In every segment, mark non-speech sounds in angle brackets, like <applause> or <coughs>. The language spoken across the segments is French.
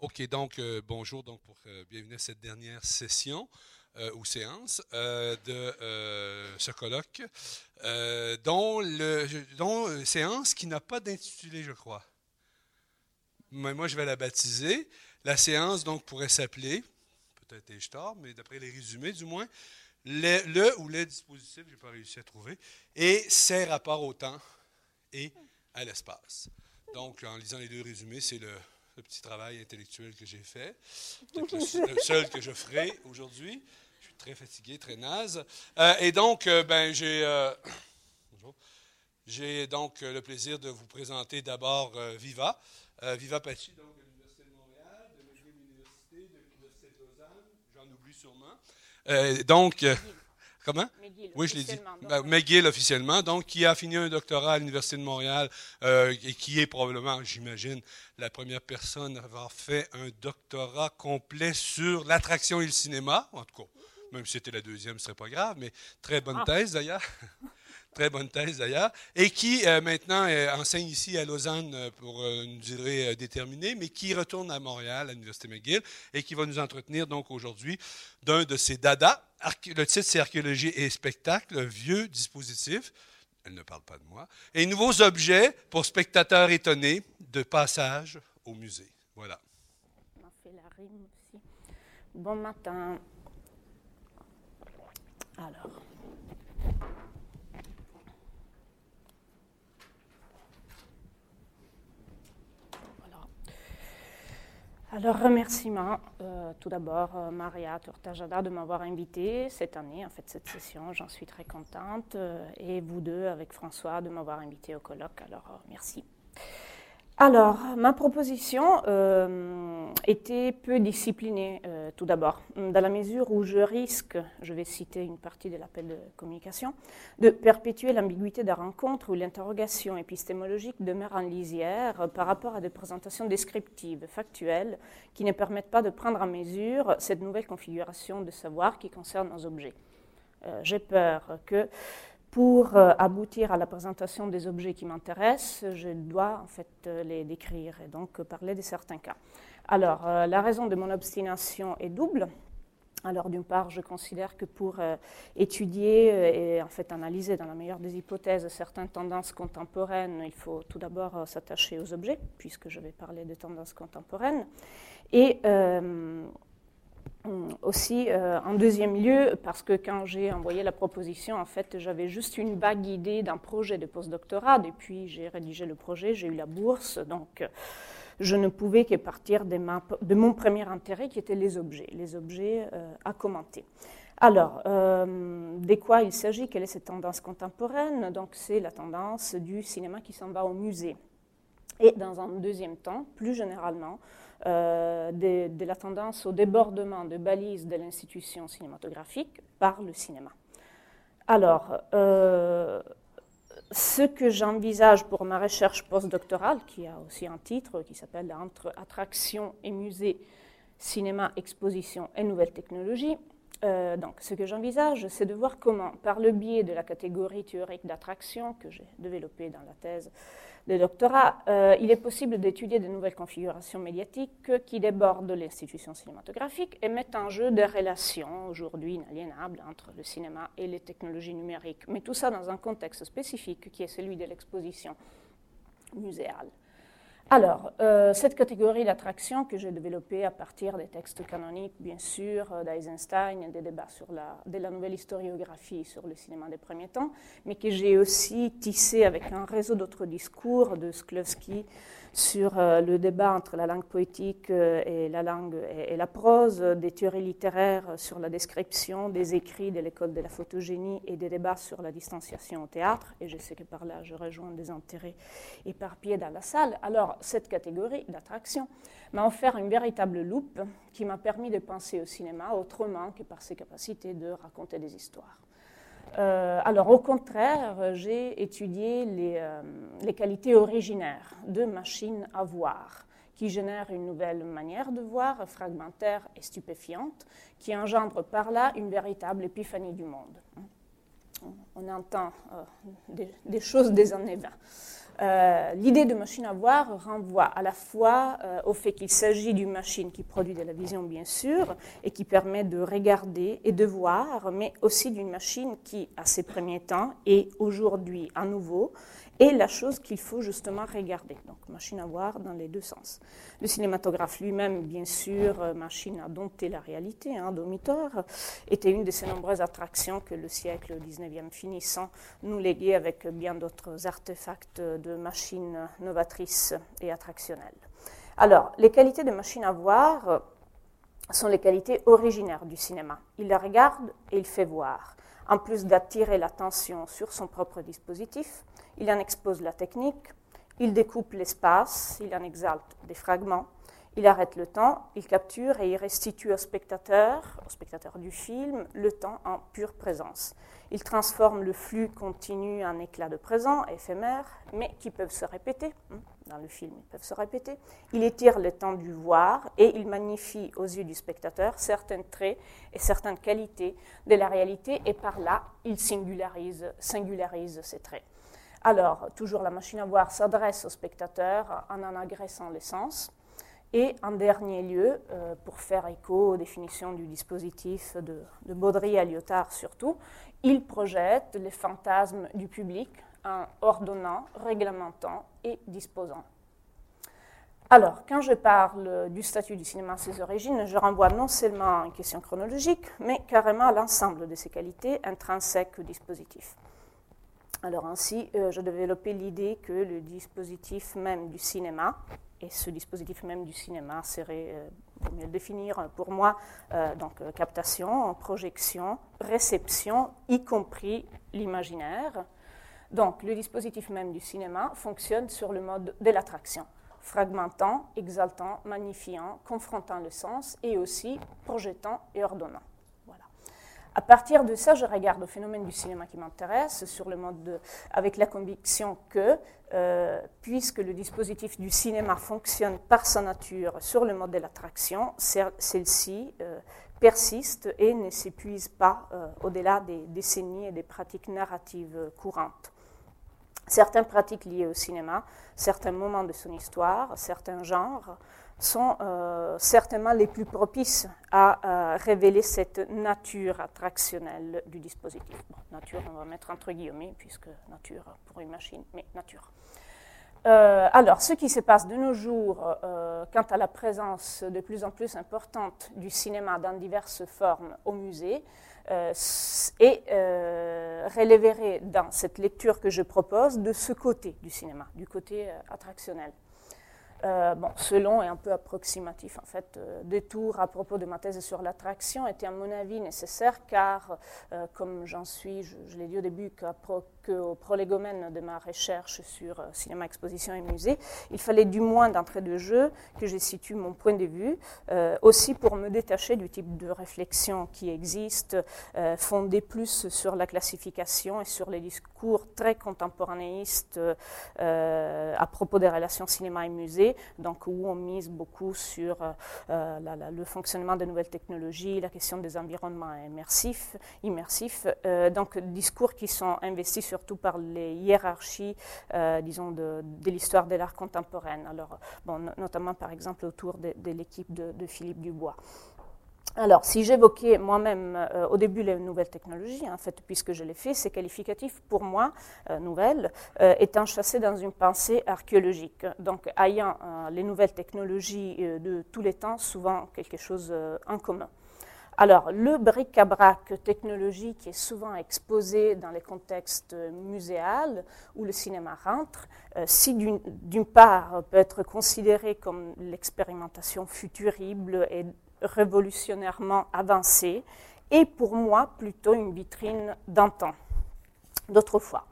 OK, donc euh, bonjour, donc pour euh, bienvenue à cette dernière session euh, ou séance de ce colloque, dont, le, je- séance qui n'a pas d'intitulé, je crois. Mais moi, je vais la baptiser. La séance donc pourrait s'appeler, peut-être tort, mais d'après les résumés du moins, le, le ou les dispositifs, je n'ai pas réussi à trouver, et ses rapports au temps et à l'espace. Donc, en lisant les deux résumés, c'est le, le petit travail intellectuel que j'ai fait. <laughs> Peut-être le, seul- le seul que je ferai aujourd'hui. Je suis très fatigué, très naze. Euh, et donc, euh, ben, j'ai, euh, <coughs> j'ai donc le plaisir de vous présenter d'abord Viva. Viva Pachi, donc de l'Université de Montréal, de McGill Université, de l'Université de Lausanne, j'en oublie sûrement. Donc, <laughs> comment? McGill, Oui, je l'ai dit. donc, Ben, McGill officiellement, donc qui a fini un doctorat à l'Université de Montréal euh, et qui est probablement, j'imagine, la première personne à avoir fait un doctorat complet sur l'attraction et le cinéma. En tout cas, même si c'était la deuxième, ce serait pas grave, mais très bonne Ah. thèse d'ailleurs. Très bonne thèse d'ailleurs. Et qui euh, maintenant euh, enseigne ici à Lausanne euh, pour une durée déterminée, mais qui retourne à Montréal, à l'Université McGill, et qui va nous entretenir donc aujourd'hui d'un de ses dadas. Le titre, c'est Archéologie et spectacle, vieux dispositif. Elle ne parle pas de moi. Et nouveaux objets pour spectateurs étonnés de passage au musée. Voilà. on fait la rime aussi. Bon matin. Alors. Voilà. Alors, remerciements. euh, tout d'abord, euh, Maria Tortajada de m'avoir invité cette année, en fait, cette session. J'en suis très contente. euh, et vous deux, avec François, de m'avoir invité au colloque. Alors, euh, merci. Alors, ma proposition euh, était peu disciplinée, euh, tout d'abord, dans la mesure où je risque, je vais citer une partie de l'appel de communication, de perpétuer l'ambiguïté de la rencontre où l'interrogation épistémologique demeure en lisière par rapport à des présentations descriptives, factuelles, qui ne permettent pas de prendre en mesure cette nouvelle configuration de savoir qui concerne nos objets. Euh, J'ai peur que pour euh, aboutir à la présentation des objets qui m'intéressent, je dois en fait euh, les décrire et donc parler de certains cas. Alors, euh, la raison de mon obstination est double. Alors, d'une part, je considère que pour étudier et en fait analyser dans la meilleure des hypothèses certaines tendances contemporaines, il faut tout d'abord s'attacher aux objets, puisque je vais parler de tendances contemporaines. Et Aussi, euh, en deuxième lieu, parce que quand j'ai envoyé la proposition, en fait, j'avais juste une vague idée d'un projet de postdoctorat. Depuis, j'ai rédigé le projet, j'ai eu la bourse, donc euh, je ne pouvais que partir de, mon premier intérêt, qui était les objets, les objets euh, à commenter. Alors, euh, de quoi il s'agit? Quelle est cette tendance contemporaine? Donc, c'est la tendance du cinéma qui s'en va au musée. Et dans un deuxième temps, plus généralement, euh, de, la tendance au débordement de balises de l'institution cinématographique par le cinéma. Alors, euh, ce que j'envisage pour ma recherche postdoctorale, qui a aussi un titre qui s'appelle Entre attraction et musée, cinéma, exposition et nouvelles technologies, euh, donc, ce que j'envisage, c'est de voir comment, par le biais de la catégorie théorique d'attraction que j'ai développée dans la thèse de doctorat, euh, il est possible d'étudier de nouvelles configurations médiatiques qui débordent l'institution cinématographique et mettent en jeu des relations aujourd'hui inaliénables entre le cinéma et les technologies numériques. Mais tout ça dans un contexte spécifique qui est celui de l'exposition muséale. Alors, euh, cette catégorie d'attraction que j'ai développée à partir des textes canoniques, bien sûr, euh, d'Eisenstein des débats sur la, de la nouvelle historiographie sur le cinéma des premiers temps, mais que j'ai aussi tissé avec un réseau d'autres discours de Sklowski sur euh, le débat entre la langue poétique euh, et la langue et, la prose, des théories littéraires sur la description des écrits de l'école de la photogénie et des débats sur la distanciation au théâtre. Et je sais que par là, je rejoins des intérêts éparpillés dans la salle. Alors, cette catégorie d'attraction m'a offert une véritable loupe qui m'a permis de penser au cinéma autrement que par ses capacités de raconter des histoires. Euh, alors, au contraire, j'ai étudié les, euh, les, qualités originaires de machines à voir, qui génèrent une nouvelle manière de voir, fragmentaire et stupéfiante, qui engendre par là une véritable épiphanie du monde. On entend euh, des, des, choses des années 20. Euh, l'idée de machine à voir renvoie à la fois euh, au fait qu'il s'agit d'une machine qui produit de la vision, bien sûr, et qui permet de regarder et de voir, mais aussi d'une machine qui, à ses premiers temps, est aujourd'hui à nouveau et la chose qu'il faut justement regarder. Donc, machine à voir dans les deux sens. Le cinématographe lui-même, bien sûr, euh, machine à dompter la réalité, hein, domitor, était une de ces nombreuses attractions que le siècle XIXe finissant nous léguait avec bien d'autres artefacts de machines novatrices et attractionnelles. Alors, les qualités de machine à voir sont les qualités originaires du cinéma. Il la regarde et il fait voir. En plus d'attirer l'attention sur son propre dispositif, il en expose la technique, il découpe l'espace, il en exalte des fragments, il arrête le temps, il capture et il restitue au spectateur, au spectateur du film, le temps en pure présence. Il transforme le flux continu en éclats de présent, éphémères, mais qui peuvent se répéter. Hein, dans le film, ils peuvent se répéter. Il étire le temps du voir et il magnifie aux yeux du spectateur certains traits et certaines qualités de la réalité et par là, il singularise, singularise ces traits. Alors, toujours la machine à voir s'adresse au spectateur en en agressant les sens. Et en dernier lieu, euh, pour faire écho aux définitions du dispositif de, Baudry et Lyotard surtout, il projette les fantasmes du public en ordonnant, réglementant et disposant. Alors, quand je parle du statut du cinéma à ses origines, je renvoie non seulement à une question chronologique, mais carrément à l'ensemble de ses qualités intrinsèques au dispositif. Alors ainsi, euh, je développais l'idée que le dispositif même du cinéma, et ce dispositif même du cinéma serait, euh, pour mieux le définir pour moi, euh, donc captation, projection, réception, y compris l'imaginaire. Donc le dispositif même du cinéma fonctionne sur le mode de l'attraction, fragmentant, exaltant, magnifiant, confrontant le sens et aussi projetant et ordonnant. À partir de ça, je regarde le phénomène du cinéma qui m'intéresse, avec la conviction que, euh, puisque le dispositif du cinéma fonctionne par sa nature sur le mode de l'attraction, celle-ci euh, persiste et ne s'épuise pas euh, au-delà des décennies et des pratiques narratives courantes. Certaines pratiques liées au cinéma, certains moments de son histoire, certains genres, sont euh, certainement les plus propices à révéler cette nature attractionnelle du dispositif. nature, on va mettre entre guillemets, puisque nature pour une machine, mais nature. Euh, alors, ce qui se passe de nos jours euh, quant à la présence de plus en plus importante du cinéma dans diverses formes au musée est relevé dans cette lecture que je propose de ce côté du cinéma, du côté attractionnel. Euh, bon, selon et un peu approximatif en fait. Euh, des tours à propos de ma thèse sur l'attraction étaient à mon avis nécessaires car, euh, comme j'en suis, je, je l'ai dit au début, qu'au prolégomène de ma recherche sur cinéma, exposition et musée, il fallait du moins d'entrée de jeu que je situe mon point de vue, aussi pour me détacher du type de réflexion qui existe, fondé plus sur la classification et sur les discours très contemporanéistes à propos des relations cinéma et musée donc où on mise beaucoup sur euh, euh, le fonctionnement des nouvelles technologies, la question des environnements immersifs, immersifs euh, donc discours qui sont investis surtout par les hiérarchies, disons, de, l'histoire de l'art contemporain, alors, bon, notamment par exemple autour de, l'équipe de Philippe Dubois. Alors, si j'évoquais moi-même euh, au début les nouvelles technologies, en fait, puisque je l'ai fait, c'est qualificatif pour moi, euh, nouvelles, euh, étant chassé dans une pensée archéologique. Donc, ayant les nouvelles technologies de tous les temps, souvent quelque chose en commun. Alors, le bric-à-brac technologique est souvent exposé dans les contextes muséals où le cinéma rentre, si d'une part peut être considéré comme l'expérimentation futurible et révolutionnairement avancée et pour moi plutôt une vitrine d'antan, d'autrefois.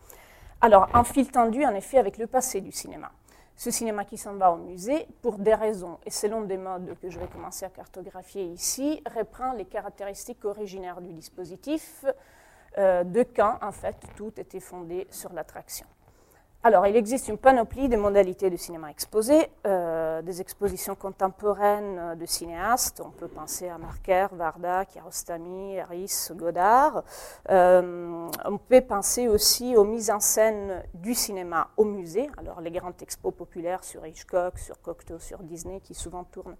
Alors, un fil tendu en effet avec le passé du cinéma. Ce cinéma qui s'en va au musée, pour des raisons et selon des modes que je vais commencer à cartographier ici, reprend les caractéristiques originaires du dispositif, euh, de quand en fait tout était fondé sur l'attraction. Alors, il existe une panoplie de modalités de cinéma exposé, euh, des expositions contemporaines de cinéastes. On peut penser à Marker, Varda, Kiarostami, Harris, Godard. Euh, on peut penser aussi aux mises en scène du cinéma au musée. Alors, les grandes expos populaires sur Hitchcock, sur Cocteau, sur Disney, qui souvent tournent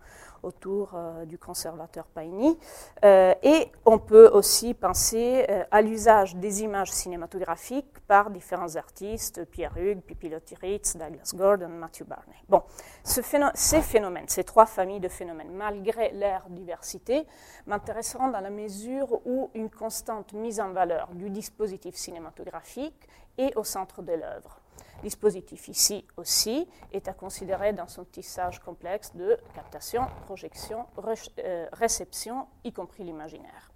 autour euh, du conservateur Paini. et on peut aussi penser à l'usage des images cinématographiques par différents artistes, Pierre Hugues, Pipilotti Ritz, Douglas Gordon, Matthew Barney. Bon, ces phénomènes, ces trois familles de phénomènes, malgré leur diversité, m'intéresseront dans la mesure où une constante mise en valeur du dispositif cinématographique est au centre de l'œuvre. Dispositif ici aussi est à considérer dans son tissage complexe de captation, projection, euh, réception, y compris l'imaginaire.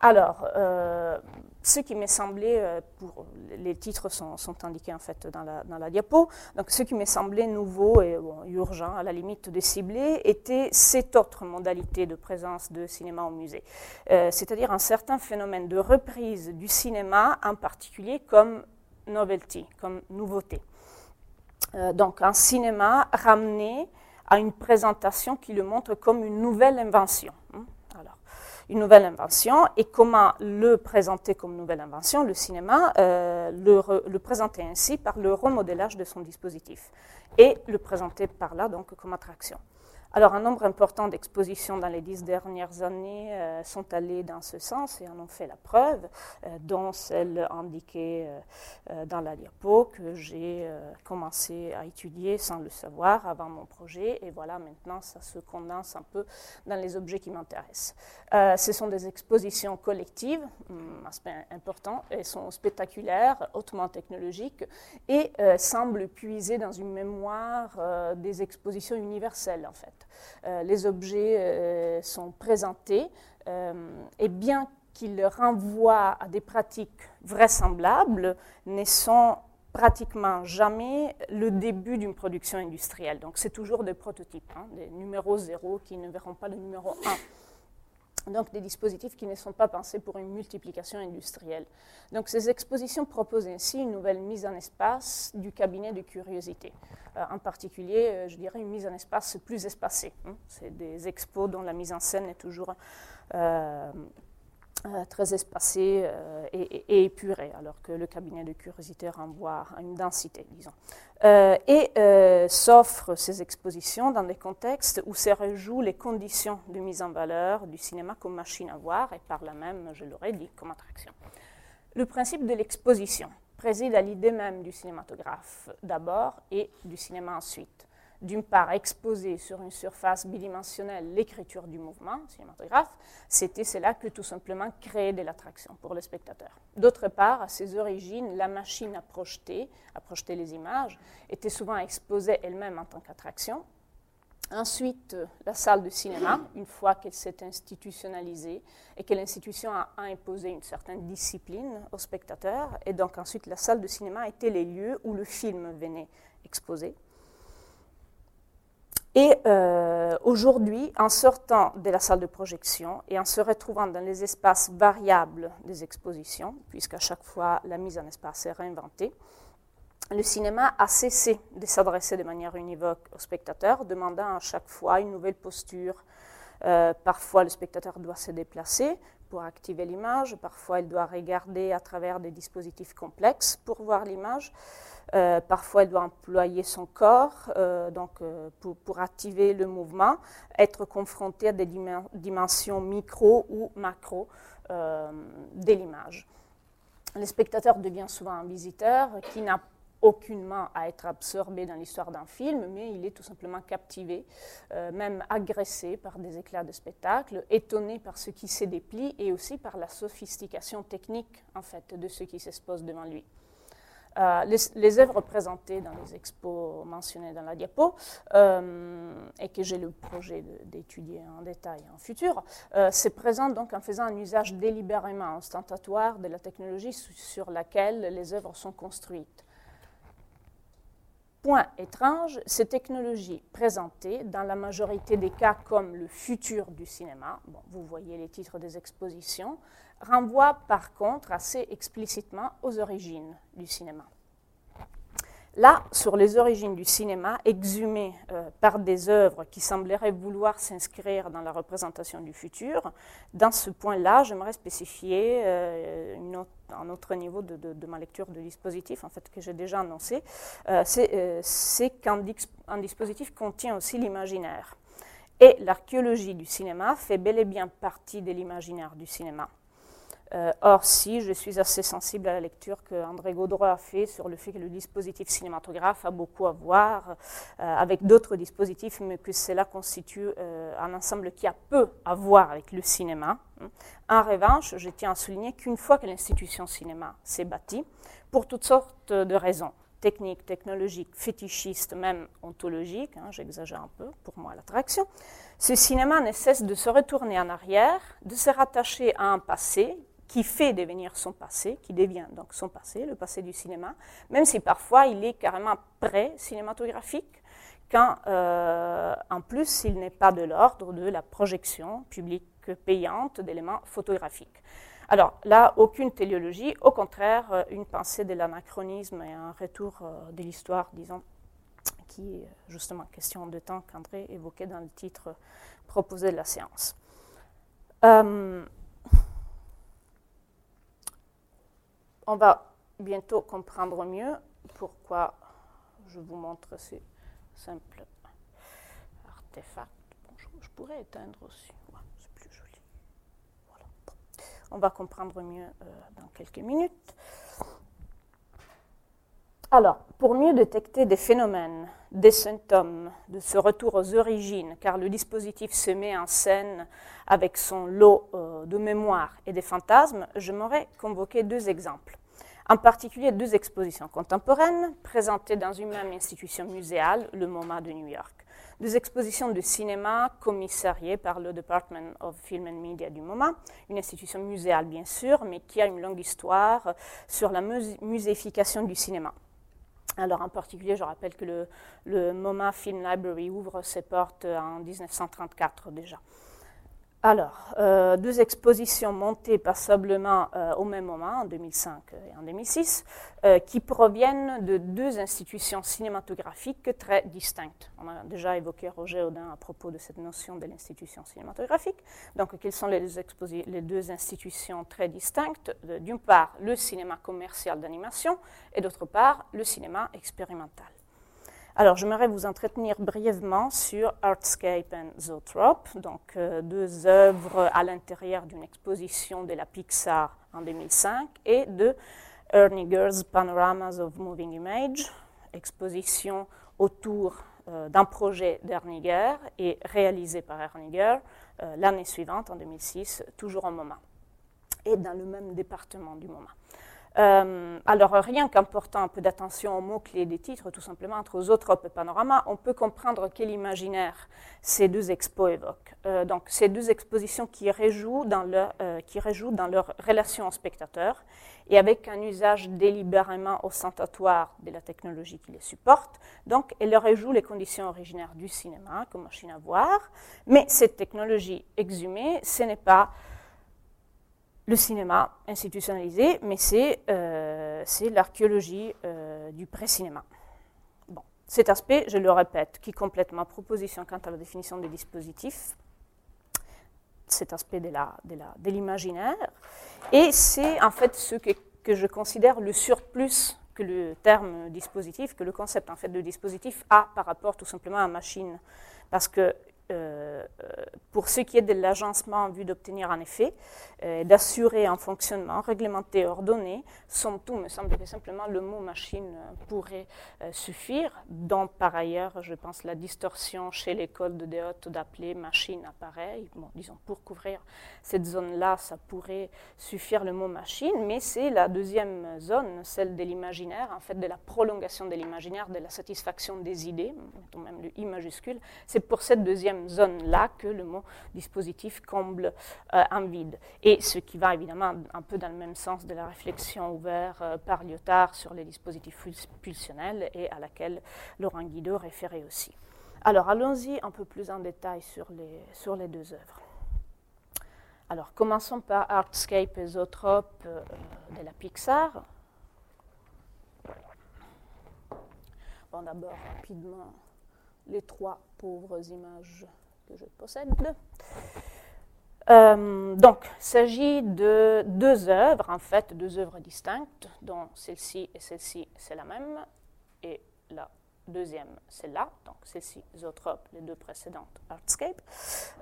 Alors, euh, ce qui m'est semblé, euh, pour, les titres sont, indiqués en fait dans la, diapo, donc ce qui m'est semblé nouveau et urgent, à la limite de cibler, était cette autre modalité de présence de cinéma au musée, c'est-à-dire un certain phénomène de reprise du cinéma, en particulier comme novelty, comme nouveauté. donc un cinéma ramené à une présentation qui le montre comme une nouvelle invention. Hein une nouvelle invention et comment le présenter comme nouvelle invention, le cinéma, euh, le, présenter ainsi par le remodélage de son dispositif et le présenter par là donc comme attraction. Alors, un nombre important d'expositions dans les dix dernières années euh, sont allées dans ce sens et en ont fait la preuve, euh, dont celle indiquée euh, dans la diapo que j'ai commencé à étudier sans le savoir avant mon projet. Et voilà, maintenant, ça se condense un peu dans les objets qui m'intéressent. ce sont des expositions collectives, hum, aspect important, elles sont spectaculaires, hautement technologiques et semblent puiser dans une mémoire des expositions universelles, en fait. Euh, les objets euh, sont présentés, euh, et bien qu'ils renvoient à des pratiques vraisemblables, ne sont pratiquement jamais le début d'une production industrielle. Donc c'est toujours des prototypes, hein, des numéros zéro qui ne verront pas le numéro 1 donc des dispositifs qui ne sont pas pensés pour une multiplication industrielle. Donc ces expositions proposent ainsi une nouvelle mise en espace du cabinet de curiosité. Euh, en particulier, euh, je dirais une mise en espace plus espacée. Hein. C'est des expos dont la mise en scène est toujours euh, très espacé euh, et, épuré, alors que le cabinet de curiosité renvoie à une densité, disons. Euh, et s'offrent ces expositions dans des contextes où se rejouent les conditions de mise en valeur du cinéma comme machine à voir et par là même, je l'aurais dit, comme attraction. Le principe de l'exposition préside à l'idée même du cinématographe d'abord et du cinéma ensuite d'une part, exposer sur une surface bidimensionnelle l'écriture du mouvement cinématographe, c'était cela que tout simplement créer de l'attraction pour le spectateur. D'autre part, à ses origines, la machine à projeter, à projeter les images, était souvent exposée elle-même en tant qu'attraction. Ensuite, la salle de cinéma, une fois qu'elle s'est institutionnalisée et que l'institution a imposé une certaine discipline aux spectateurs, et donc ensuite la salle de cinéma était les lieux où le film venait exposer. Et euh, aujourd'hui, en sortant de la salle de projection et en se retrouvant dans les espaces variables des expositions, puisqu'à chaque fois la mise en espace est réinventée, le cinéma a cessé de s'adresser de manière univoque au spectateur, demandant à chaque fois une nouvelle posture. Euh, parfois, le spectateur doit se déplacer pour activer l'image, parfois il doit regarder à travers des dispositifs complexes pour voir l'image. Euh, parfois, elle doit employer son corps euh, donc, euh, pour, activer le mouvement, être confrontée à des dimensions micro ou macro de l'image. Le spectateur devient souvent un visiteur qui n'a aucunement à être absorbé dans l'histoire d'un film, mais il est tout simplement captivé, même agressé par des éclats de spectacle, étonné par ce qui se déplie et aussi par la sophistication technique en fait de ce qui s'expose devant lui. Euh, les, œuvres présentées dans les expos mentionnées dans la diapo, euh, et que j'ai le projet d'étudier en détail en futur, euh, se présentent donc en faisant un usage délibérément ostentatoire de la technologie sur laquelle les œuvres sont construites. Point étrange, ces technologies présentées dans la majorité des cas comme le futur du cinéma, vous voyez les titres des expositions, renvoient par contre assez explicitement aux origines du cinéma. Là, sur les origines du cinéma, exhumées euh, par des œuvres qui sembleraient vouloir s'inscrire dans la représentation du futur, dans ce point-là, j'aimerais spécifier euh, un autre niveau de, ma lecture de dispositif, en fait, que j'ai déjà annoncé, euh, c'est qu'un dispositif contient aussi l'imaginaire. Et l'archéologie du cinéma fait bel et bien partie de l'imaginaire du cinéma. Euh, or, si je suis assez sensible à la lecture que André Gaudreau a fait sur le fait que le dispositif cinématographe a beaucoup à voir euh, avec d'autres dispositifs, mais que cela constitue euh, un ensemble qui a peu à voir avec le cinéma. En revanche, je tiens à souligner qu'une fois que l'institution cinéma s'est bâtie, pour toutes sortes de raisons, techniques, technologiques, fétichistes, même ontologiques, hein, j'exagère un peu pour moi l'attraction, ce cinéma ne cesse de se retourner en arrière, de se rattacher à un passé qui fait devenir son passé, qui devient donc son passé, le passé du cinéma, même si parfois il est carrément pré-cinématographique, quand euh, en plus il n'est pas de l'ordre de la projection publique payante d'éléments photographiques. Alors là, aucune téléologie, au contraire, euh, une pensée de l'anachronisme et un retour euh, de l'histoire, disons, qui est justement question de temps qu'André évoquait dans le titre proposé de la séance. On va bientôt comprendre mieux pourquoi je vous montre ces simples artefacts. je, pourrais éteindre aussi, c'est plus joli. On va comprendre mieux euh, dans quelques minutes. Alors, pour mieux détecter des phénomènes, des symptômes de ce retour aux origines, car le dispositif se met en scène avec son lot euh, de mémoire et des fantasmes, je m'aurais convoqué deux exemples. En particulier deux expositions contemporaines présentées dans une même institution muséale, le MoMA de New York. Deux expositions de cinéma commissariées par le Department of Film and Media du MoMA, une institution muséale bien sûr, mais qui a une longue histoire sur la muséification du cinéma. Alors en particulier, je rappelle que le, MoMA Film Library ouvre ses portes en 1934 déjà. Alors, euh, deux expositions montées passablement euh, au même moment, en 2005 et en 2006, euh, qui proviennent de deux institutions cinématographiques très distinctes. On a déjà évoqué Roger Audin à propos de cette notion de l'institution cinématographique. Donc, quelles sont les les deux institutions très distinctes? D'une part, le cinéma commercial d'animation et d'autre part, le cinéma expérimental. Alors, j'aimerais vous entretenir brièvement sur Artscape and Zoetrope, donc euh, deux œuvres à l'intérieur d'une exposition de la Pixar en 2005 et de Erniger's Panoramas of Moving Image, exposition autour euh, d'un projet d'Erniger et réalisé par Erniger euh, l'année suivante, en 2006, toujours au MoMA, et dans le même département du MoMA. Euh, alors, rien qu'en portant un peu d'attention aux mots-clés des titres, tout simplement entre autres et Panorama, on peut comprendre quel imaginaire ces deux expos évoquent. Euh, donc, ces deux expositions qui rejouent dans leur, euh, qui dans leur relation au spectateur et avec un usage délibérément ostentatoire de la technologie qui les supporte. Donc, elles rejouent les conditions originaires du cinéma comme machine à voir, mais cette technologie exhumée, ce n'est pas le cinéma institutionnalisé, mais c'est euh, l'archéologie euh, du pré-cinéma. Bon. Cet aspect, je le répète, qui complète ma proposition quant à la définition des dispositifs, cet aspect de l'imaginaire, de et c'est en fait ce que, que, je considère le surplus que le terme dispositif, que le concept en fait de dispositif a par rapport tout simplement à machine. Parce que euh, pour ce qui est de l'agencement en vue d'obtenir un effet, euh, d'assurer un fonctionnement réglementé, ordonné, somme tout, me semble que simplement le mot machine pourrait euh, suffire, dont par ailleurs, je pense, la distorsion chez l'école de Déote d'appeler machine appareil. Bon, disons, pour couvrir cette zone-là, ça pourrait suffire le mot machine, mais c'est la deuxième zone, celle de l'imaginaire, en fait, de la prolongation de l'imaginaire, de la satisfaction des idées, même le I majuscule. C'est pour cette deuxième zone-là que le mot dispositif comble euh, un vide. Et ce qui va évidemment un peu dans le même sens de la réflexion ouverte euh, par Lyotard sur les dispositifs pulsionnels et à laquelle Laurent Guido référait aussi. Alors allons-y un peu plus en détail sur les, sur les deux œuvres. Alors commençons par Artscape et Zoetrope euh, de la Pixar. regardons d'abord rapidement les trois pauvres images que je possède. Euh, donc, il s'agit de deux œuvres, en fait, deux œuvres distinctes, dont celle-ci et celle-ci, c'est la même, et la deuxième, celle-là, donc celle-ci, Zoetrope, les deux précédentes, Artscape.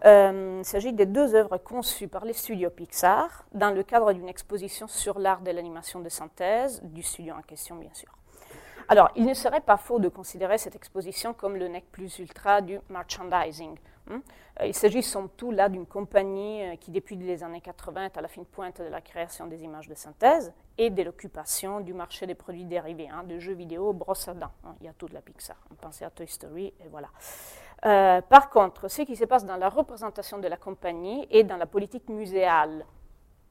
Euh, il s'agit des deux œuvres conçues par les studios Pixar dans le cadre d'une exposition sur l'art de l'animation de synthèse, du studio en question, bien sûr. Alors, il ne serait pas faux de considérer cette exposition comme le nec plus ultra du merchandising. Hein. Euh, il s'agit somme tout là d'une compagnie euh, qui, depuis les années 80, est à la fine pointe de la création des images de synthèse et de l'occupation du marché des produits dérivés, hein, de jeux vidéo, brosse à dents. Hein. Il y a tout de la Pixar. On pensait à Toy Story et voilà. Euh, par contre, ce qui se passe dans la représentation de la compagnie et dans la politique muséale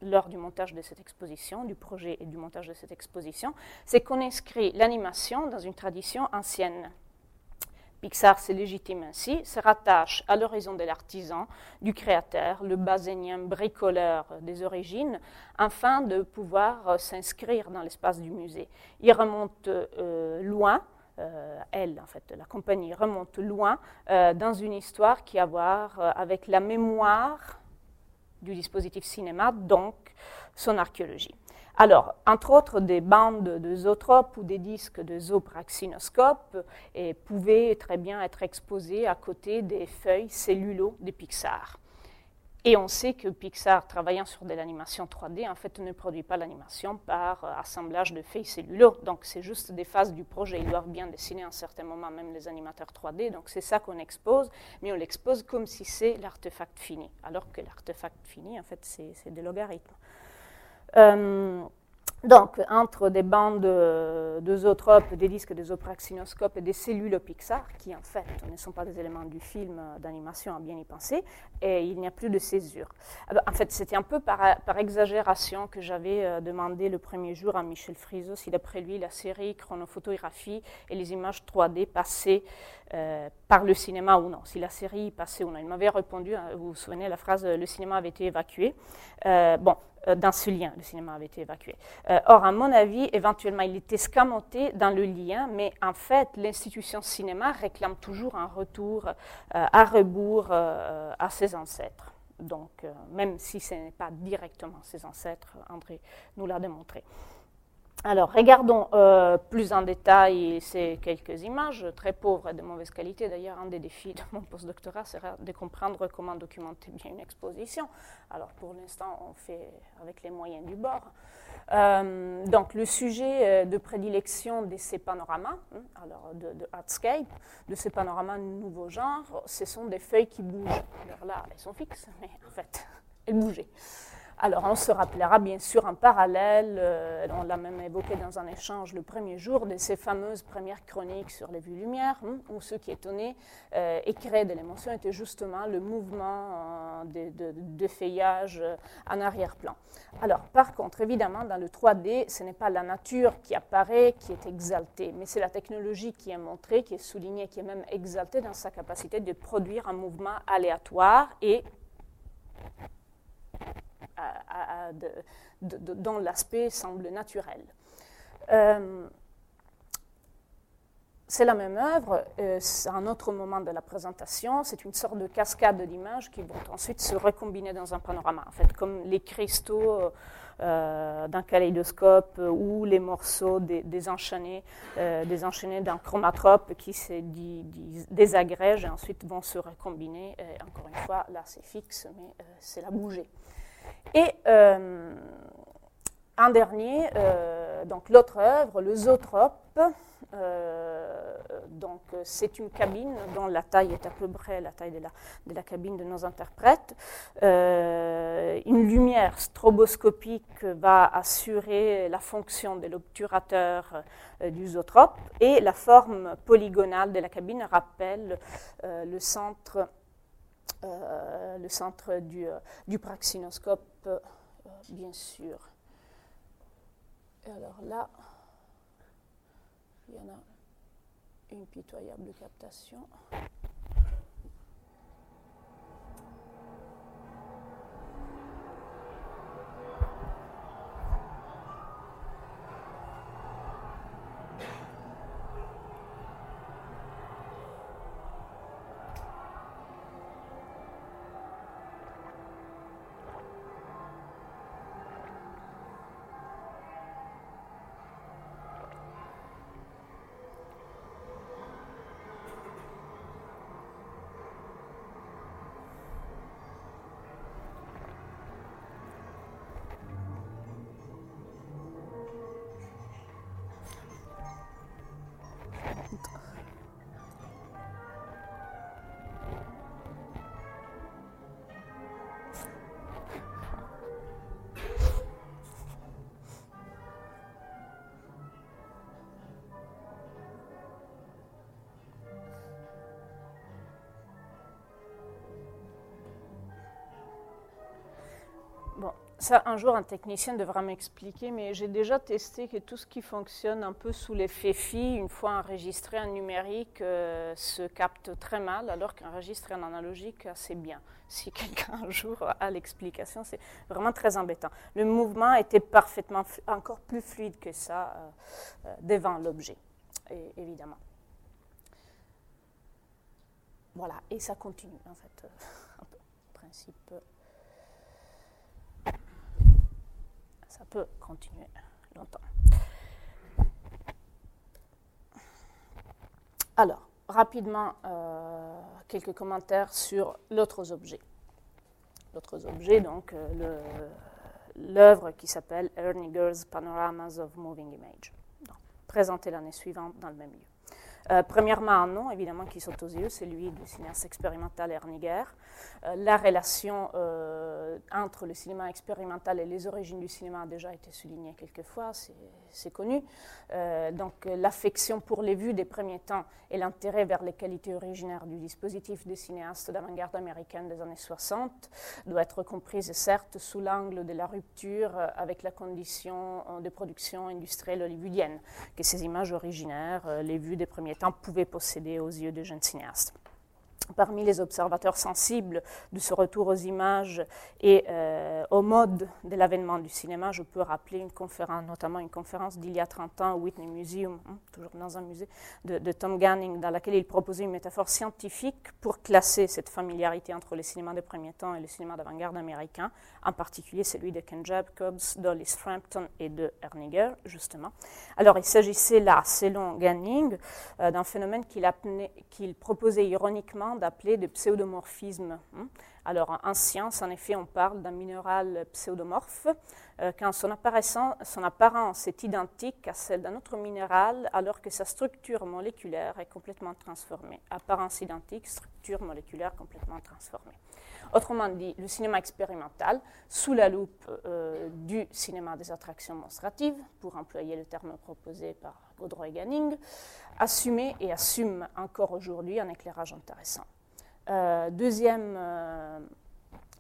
lors du montage de cette exposition, du projet et du montage de cette exposition, c'est qu'on inscrit l'animation dans une tradition ancienne. Pixar se légitime ainsi, se rattache à l'horizon de l'artisan, du créateur, le basénien bricoleur des origines, afin de pouvoir euh, s'inscrire dans l'espace du musée. Il remonte euh, loin, euh, elle, en fait, la compagnie remonte loin dans une histoire qui a à voir avec la mémoire du dispositif cinéma, donc son archéologie. Alors, entre autres, des bandes de zootropes ou des disques de zoopraxinoscope pouvaient très bien être exposés à côté des feuilles cellulo de Pixar. Et on sait que Pixar, travaillant sur de l'animation 3D, en fait, ne produit pas l'animation par euh, assemblage de feuilles cellulo. Donc, c'est juste des phases du projet. Ils doivent bien dessiner à un certain moment, même les animateurs 3D. Donc, c'est ça qu'on expose, mais on l'expose comme si c'est l'artefact fini. Alors que l'artefact fini, en fait, c'est des logarithmes. Euh, donc, entre des bandes de zootropes, des disques de zoopraxinoscopes et des cellules Pixar, qui en fait ne sont pas des éléments du film d'animation à bien y penser, et il n'y a plus de césure. en fait, c'était un peu par, exagération que j'avais euh, demandé le premier jour à Michel Friso si d'après lui la série chronophotographie et les images 3D passaient euh, par le cinéma ou non, si la série passait ou non. Il m'avait répondu, hein, vous vous souvenez, la phrase le cinéma avait été évacué. Euh, bon, euh, dans ce lien, le cinéma avait été évacué. Euh, or, à mon avis, éventuellement, il était escamoté dans le lien, mais en fait, l'institution cinéma réclame toujours un retour euh, à rebours à ses ancêtres. Donc, même si ce n'est pas directement ses ancêtres, André nous l'a démontré. Alors, regardons euh, plus en détail ces quelques images, très pauvres et de mauvaise qualité. D'ailleurs, un des défis de mon postdoctorat sera de comprendre comment documenter bien une exposition. Alors, pour l'instant, on fait avec les moyens du bord. Euh, donc, le sujet euh, de prédilection de ces panoramas, hein, alors de, de, Artscape, de ces panoramas nouveau genre, ce sont des feuilles qui bougent. Alors là, elles sont fixes, mais en fait, <laughs> elles bougeaient. Alors, on se rappellera bien sûr en parallèle, euh, on l'a même évoqué dans un échange le premier jour, de ces fameuses premières chroniques sur les vues-lumière, hein, où ce qui étonnait euh, et créait de l'émotion était justement le mouvement euh, de, feuillage en arrière-plan. Alors, par contre, évidemment, dans le 3D, ce n'est pas la nature qui apparaît, qui est exaltée, mais c'est la technologie qui est montrée, qui est soulignée, qui est même exaltée dans sa capacité de produire un mouvement aléatoire et dont l'aspect semble naturel. Euh, c'est la même œuvre, euh, c'est un autre moment de la présentation, c'est une sorte de cascade d'images qui vont ensuite se recombiner dans un panorama, en fait, comme les cristaux euh, d'un kaléidoscope ou les morceaux désenchaînés, désenchaînés d'un chromatrope qui se désagrègent et ensuite vont se recombiner. Encore une fois, là c'est fixe, mais c'est la bouger. Et euh, un dernier, euh, donc l'autre œuvre, le Zootrope. Euh, donc c'est une cabine dont la taille est à peu près la taille de la, de la cabine de nos interprètes. une lumière stroboscopique va assurer la fonction de l'obturateur du zootrope et la forme polygonale de la cabine rappelle le centre le centre du, euh, du praxinoscope, euh, bien sûr. Et alors là, il y en a une pitoyable captation. Un jour, un technicien devra m'expliquer, mais j'ai déjà testé que tout ce qui fonctionne un peu sous l'effet FI, une fois enregistré en numérique, euh, se capte très mal, alors qu'enregistré en analogique, assez bien. Si <laughs> quelqu'un un jour a l'explication, c'est vraiment très embêtant. Le mouvement était parfaitement, encore plus fluide que ça euh, euh, devant l'objet, évidemment. Voilà, et ça continue, en fait, <laughs> un peu, principe. Ça peut continuer longtemps. Alors, rapidement, euh, quelques commentaires sur l'autre objet. L'autre objet, donc, euh, l'œuvre qui s'appelle Erniger's Panoramas of Moving Image, présentée l'année suivante dans le même lieu. Euh, premièrement, un nom, évidemment, qui saute aux yeux, celui du cinéaste expérimental Erniger. Euh, la relation euh, entre le cinéma expérimental et les origines du cinéma a déjà été soulignée quelques fois, c'est connu. donc, l'affection pour les vues des premiers temps et l'intérêt vers les qualités originaires du dispositif des cinéastes d'avant-garde américaine des années 60 doit être comprise, certes, sous l'angle de la rupture avec la condition de production industrielle hollywoodienne, que ces images originaires, les vues des premiers temps pouvait posséder aux yeux de jeunes cinéastes. Parmi les observateurs sensibles de ce retour aux images et euh, au mode de l'avènement du cinéma, je peux rappeler une conférence, notamment une conférence d'il y a 30 ans au Whitney Museum, hein, toujours dans un musée, de, Tom Ganning, dans laquelle il proposait une métaphore scientifique pour classer cette familiarité entre le cinéma de premier temps et le cinéma d'avant-garde américain, en particulier celui de Ken Jacobs, Dolly Frampton et de Erniger, justement. Alors, il s'agissait là, selon Ganning, euh, d'un phénomène qu'il proposait ironiquement d'appeler de pseudomorphisme. Hein. Alors en science, en effet, on parle d'un minéral pseudomorphe euh, quand son, son apparence est identique à celle d'un autre minéral alors que sa structure moléculaire est complètement transformée. Apparence identique, structure moléculaire complètement transformée. Autrement dit, le cinéma expérimental, sous la loupe euh, du cinéma des attractions monstratives, pour employer le terme proposé par Gaudreau Ganning, assumait et assume encore aujourd'hui un éclairage intéressant. Euh, deuxième euh,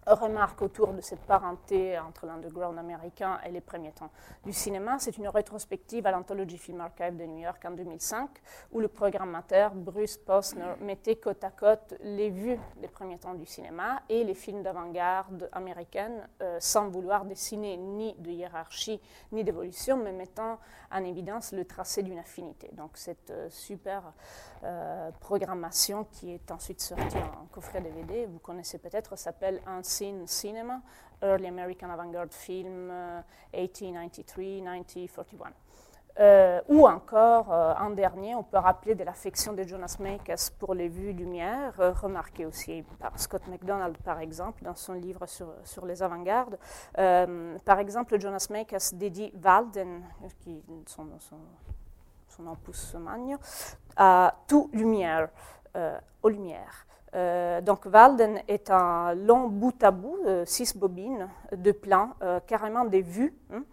remarque autour de cette parenté entre l'underground américain et les premiers temps du cinéma. C'est une rétrospective à l'Anthology Film Archive de New York en 2005, où le programmateur Bruce Posner mettait côte à côte les vues des premiers temps du cinéma et les films d'avant-garde américaines, euh, sans vouloir dessiner ni de hiérarchie ni d'évolution, mais mettant en évidence le tracé d'une affinité. Donc cette euh, super euh, programmation qui est ensuite sortie en coffret DVD, vous connaissez peut-être, s'appelle Unseen Cinema, Early American Avant-Garde Film 1893-1941. Euh, ou encore, euh, en dernier, on peut rappeler de l'affection de Jonas Mekas pour les vues lumière, remarquée aussi par Scott MacDonald, par exemple, dans son livre sur, les avant-gardes. par exemple, Jonas Mekas dédie Walden, qui son, son son magne, à tout lumière, euh, aux lumières. Euh, donc Walden est un long bout à bout, euh, six bobines de plan, carrément des vues, hein,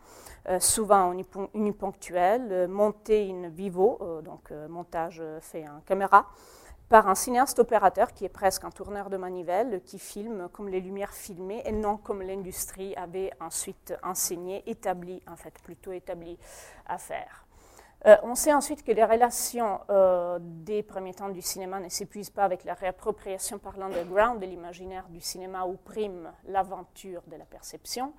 souvent uniponctuelles, montées in vivo, donc montage fait en caméra, par un cinéaste opérateur qui est presque un tourneur de manivelle, qui filme comme les lumières filmées et non comme l'industrie avait ensuite enseigné, établi, en fait, plutôt établi à faire. Euh, on sait ensuite que les relations euh, des premiers temps du cinéma ne s'épuisent pas avec la réappropriation par l'underground de l'imaginaire du cinéma où prime l'aventure de la perception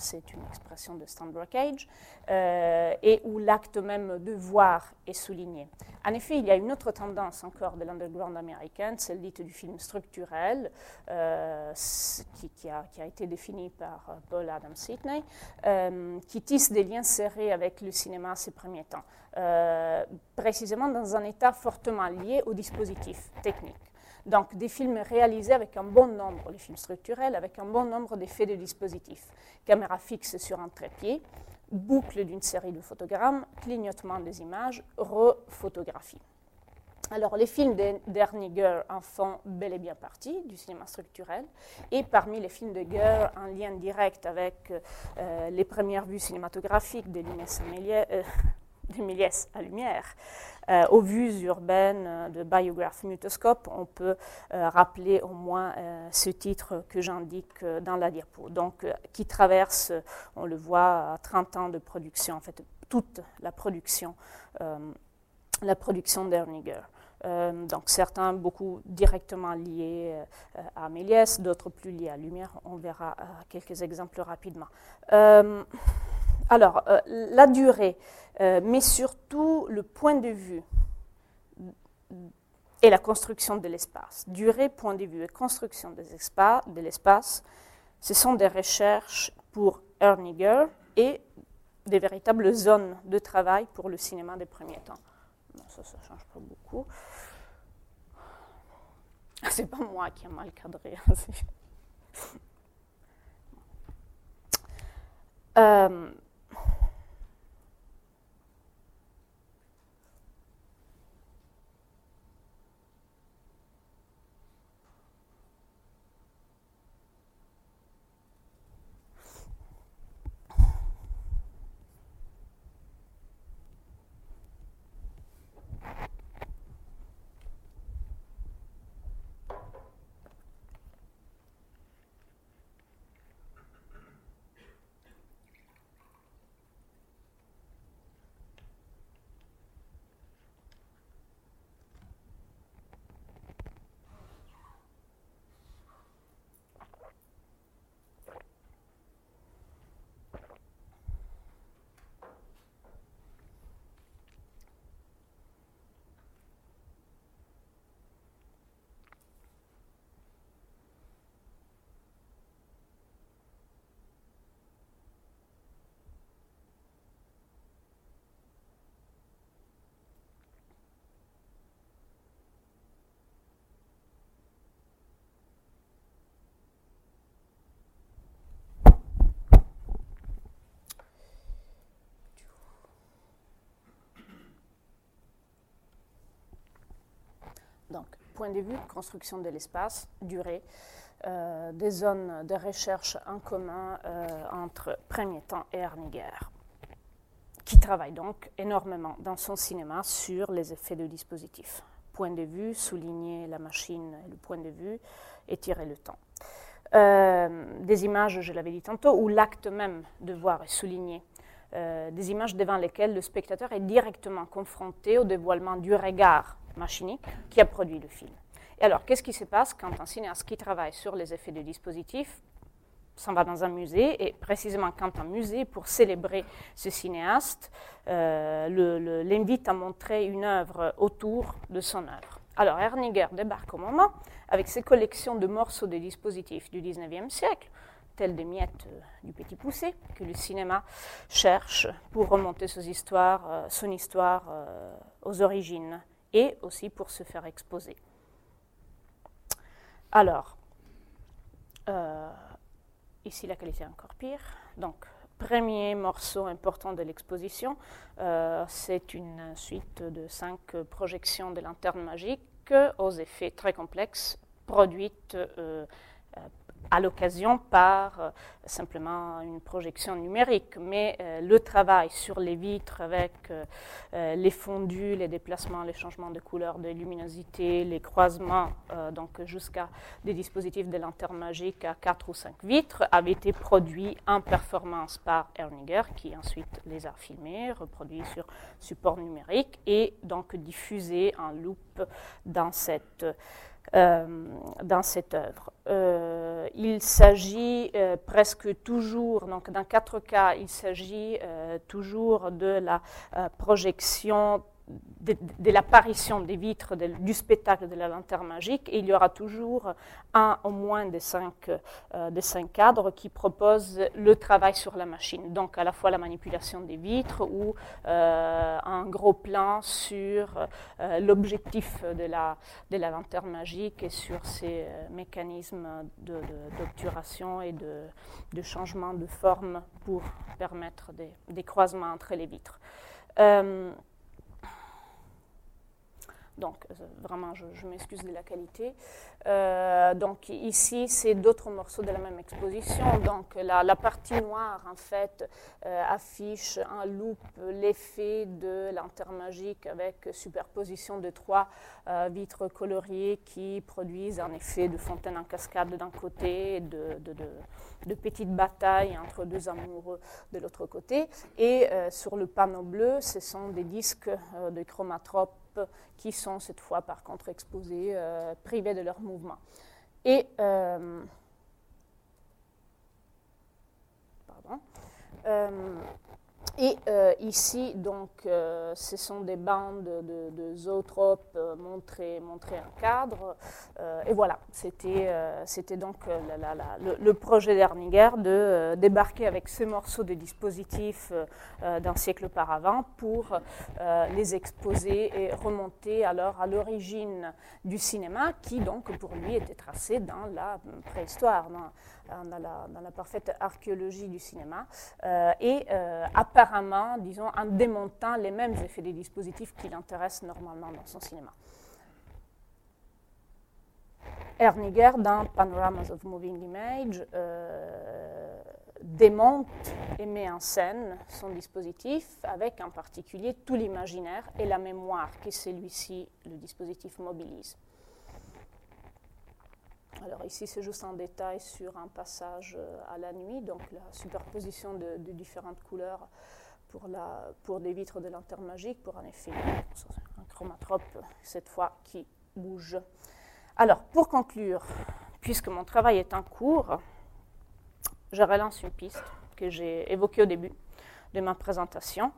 c'est une expression de Stanbrook Cage, euh, et où l'acte même de voir est souligné. En effet, il y a une autre tendance encore de l'underground américain, celle dite du film structurel, euh, qui, a, été définie par euh, Paul Adam Sidney, qui tisse des liens serrés avec le cinéma ces premiers temps, précisément dans un état fortement lié au dispositif technique. Donc des films réalisés avec un bon nombre, les films structurels, avec un bon nombre d'effets de dispositifs. Caméra fixe sur un trépied, boucle d'une série de photogrammes, clignotement des images, rephotographie. Alors, les films d'Erniger en font bel et bien partie du cinéma structurel. Et parmi les films de Guerre, en lien direct avec euh, les premières vues cinématographiques de Linus de Méliès à lumière. Euh, aux vues urbaines de Biograph Mutoscope, on peut rappeler au moins ce titre que j'indique dans la diapo. Donc, qui traverse, on le voit, 30 ans de production, en fait, toute la production, la production d'Erniger. Euh, donc certains beaucoup directement liés euh, à Méliès, d'autres plus liés à Lumière. On verra euh, quelques exemples rapidement. Alors, la durée, mais surtout le point de vue et la construction de l'espace. Durée, point de vue et construction de l'espace, ce sont des recherches pour Erniger et des véritables zones de travail pour le cinéma des premiers temps. ça, ça ne change pas beaucoup. <laughs> C'est pas moi qui ai mal cadré. <laughs> euh, Donc, point de vue, construction de l'espace, durée, euh, des zones de recherche en commun euh, entre Premier Temps et Erniger, qui travaille donc énormément dans son cinéma sur les effets de dispositif. Point de vue, souligner la machine le point de vue, étirer le temps. Euh, des images, je l'avais dit tantôt, où l'acte même de voir est souligné. des images devant lesquelles le spectateur est directement confronté au dévoilement du regard machinique qui a produit le film. Et alors, qu'est-ce qui se passe quand un cinéaste qui travaille sur les effets de dispositif s'en va dans un musée, et précisément quand un musée, pour célébrer ce cinéaste, euh, l'invite à montrer une œuvre autour de son œuvre. Alors Erniger débarque au moment avec ses collections de morceaux de dispositifs du 19e siècle, tels des miettes euh, du petit poussé, que le cinéma cherche pour remonter euh, son histoire aux origines et aussi pour se faire exposer. Alors, euh, ici la qualité est encore pire. Donc, premier morceau important de l'exposition, euh, c'est une suite de cinq projections de lanterne magique aux effets très complexes produites euh, à l'occasion par euh, simplement une projection numérique, mais euh, le travail sur les vitres avec euh, les fondus, les déplacements, les changements de couleur, de luminosité, les croisements, donc jusqu'à des dispositifs de lanterne magique à 4 ou 5 vitres, avait été produit en performance par Erniger, qui ensuite les a filmés, reproduits sur support numérique et donc diffusés en loop dans cette dans cette œuvre. Euh, il s'agit euh, presque toujours, donc dans quatre cas, il s'agit toujours de la projection de, l'apparition des vitres du spectacle de la lanterne magique, et il y aura toujours un au moins des cinq, euh, des cinq cadres qui proposent le travail sur la machine. Donc à la fois la manipulation des vitres ou euh, un gros plan sur euh, l'objectif de la, de la lanterne magique et sur ses mécanismes d'obturation et de, de, changement de forme pour permettre des, des croisements entre les vitres. Donc, vraiment, je, m'excuse de la qualité. donc, ici, c'est d'autres morceaux de la même exposition. Donc, la, partie noire, en fait, affiche en loupe l'effet de lanterne magique avec superposition de trois vitres coloriées qui produisent un effet de fontaine en cascade d'un côté, de, de, petites batailles entre deux amoureux de l'autre côté. Et euh, sur le panneau bleu, ce sont des disques euh, de chromatropes qui sont cette fois par contre exposés, euh, privés de leur mouvement. Et pardon. Et euh, ici, donc, euh, ce sont des bandes de, zootropes euh, montrées, montrées en cadre. et voilà, c'était, c'était donc le, projet d'Erninger de débarquer avec ces morceaux de dispositifs d'un siècle auparavant pour les exposer et remonter alors à l'origine du cinéma qui, donc, pour lui, était tracé dans la préhistoire, la, dans la, parfaite archéologie du cinéma. et apparemment, disons, en démontant les mêmes effets des dispositifs qui l'intéressent normalement dans son cinéma. Erniger, dans Panoramas of Moving Image, euh, démonte et met en scène son dispositif avec en particulier tout l'imaginaire et la mémoire que celui-ci, le dispositif, mobilise. Alors ici, c'est juste un détail sur un passage euh, à la nuit, donc la superposition de, différentes couleurs pour des vitres de lanterne magique, pour un effet, un chromatrope, cette fois, qui bouge. Alors, pour conclure, puisque mon travail est en cours, je relance une piste que j'ai évoquée au début de ma présentation.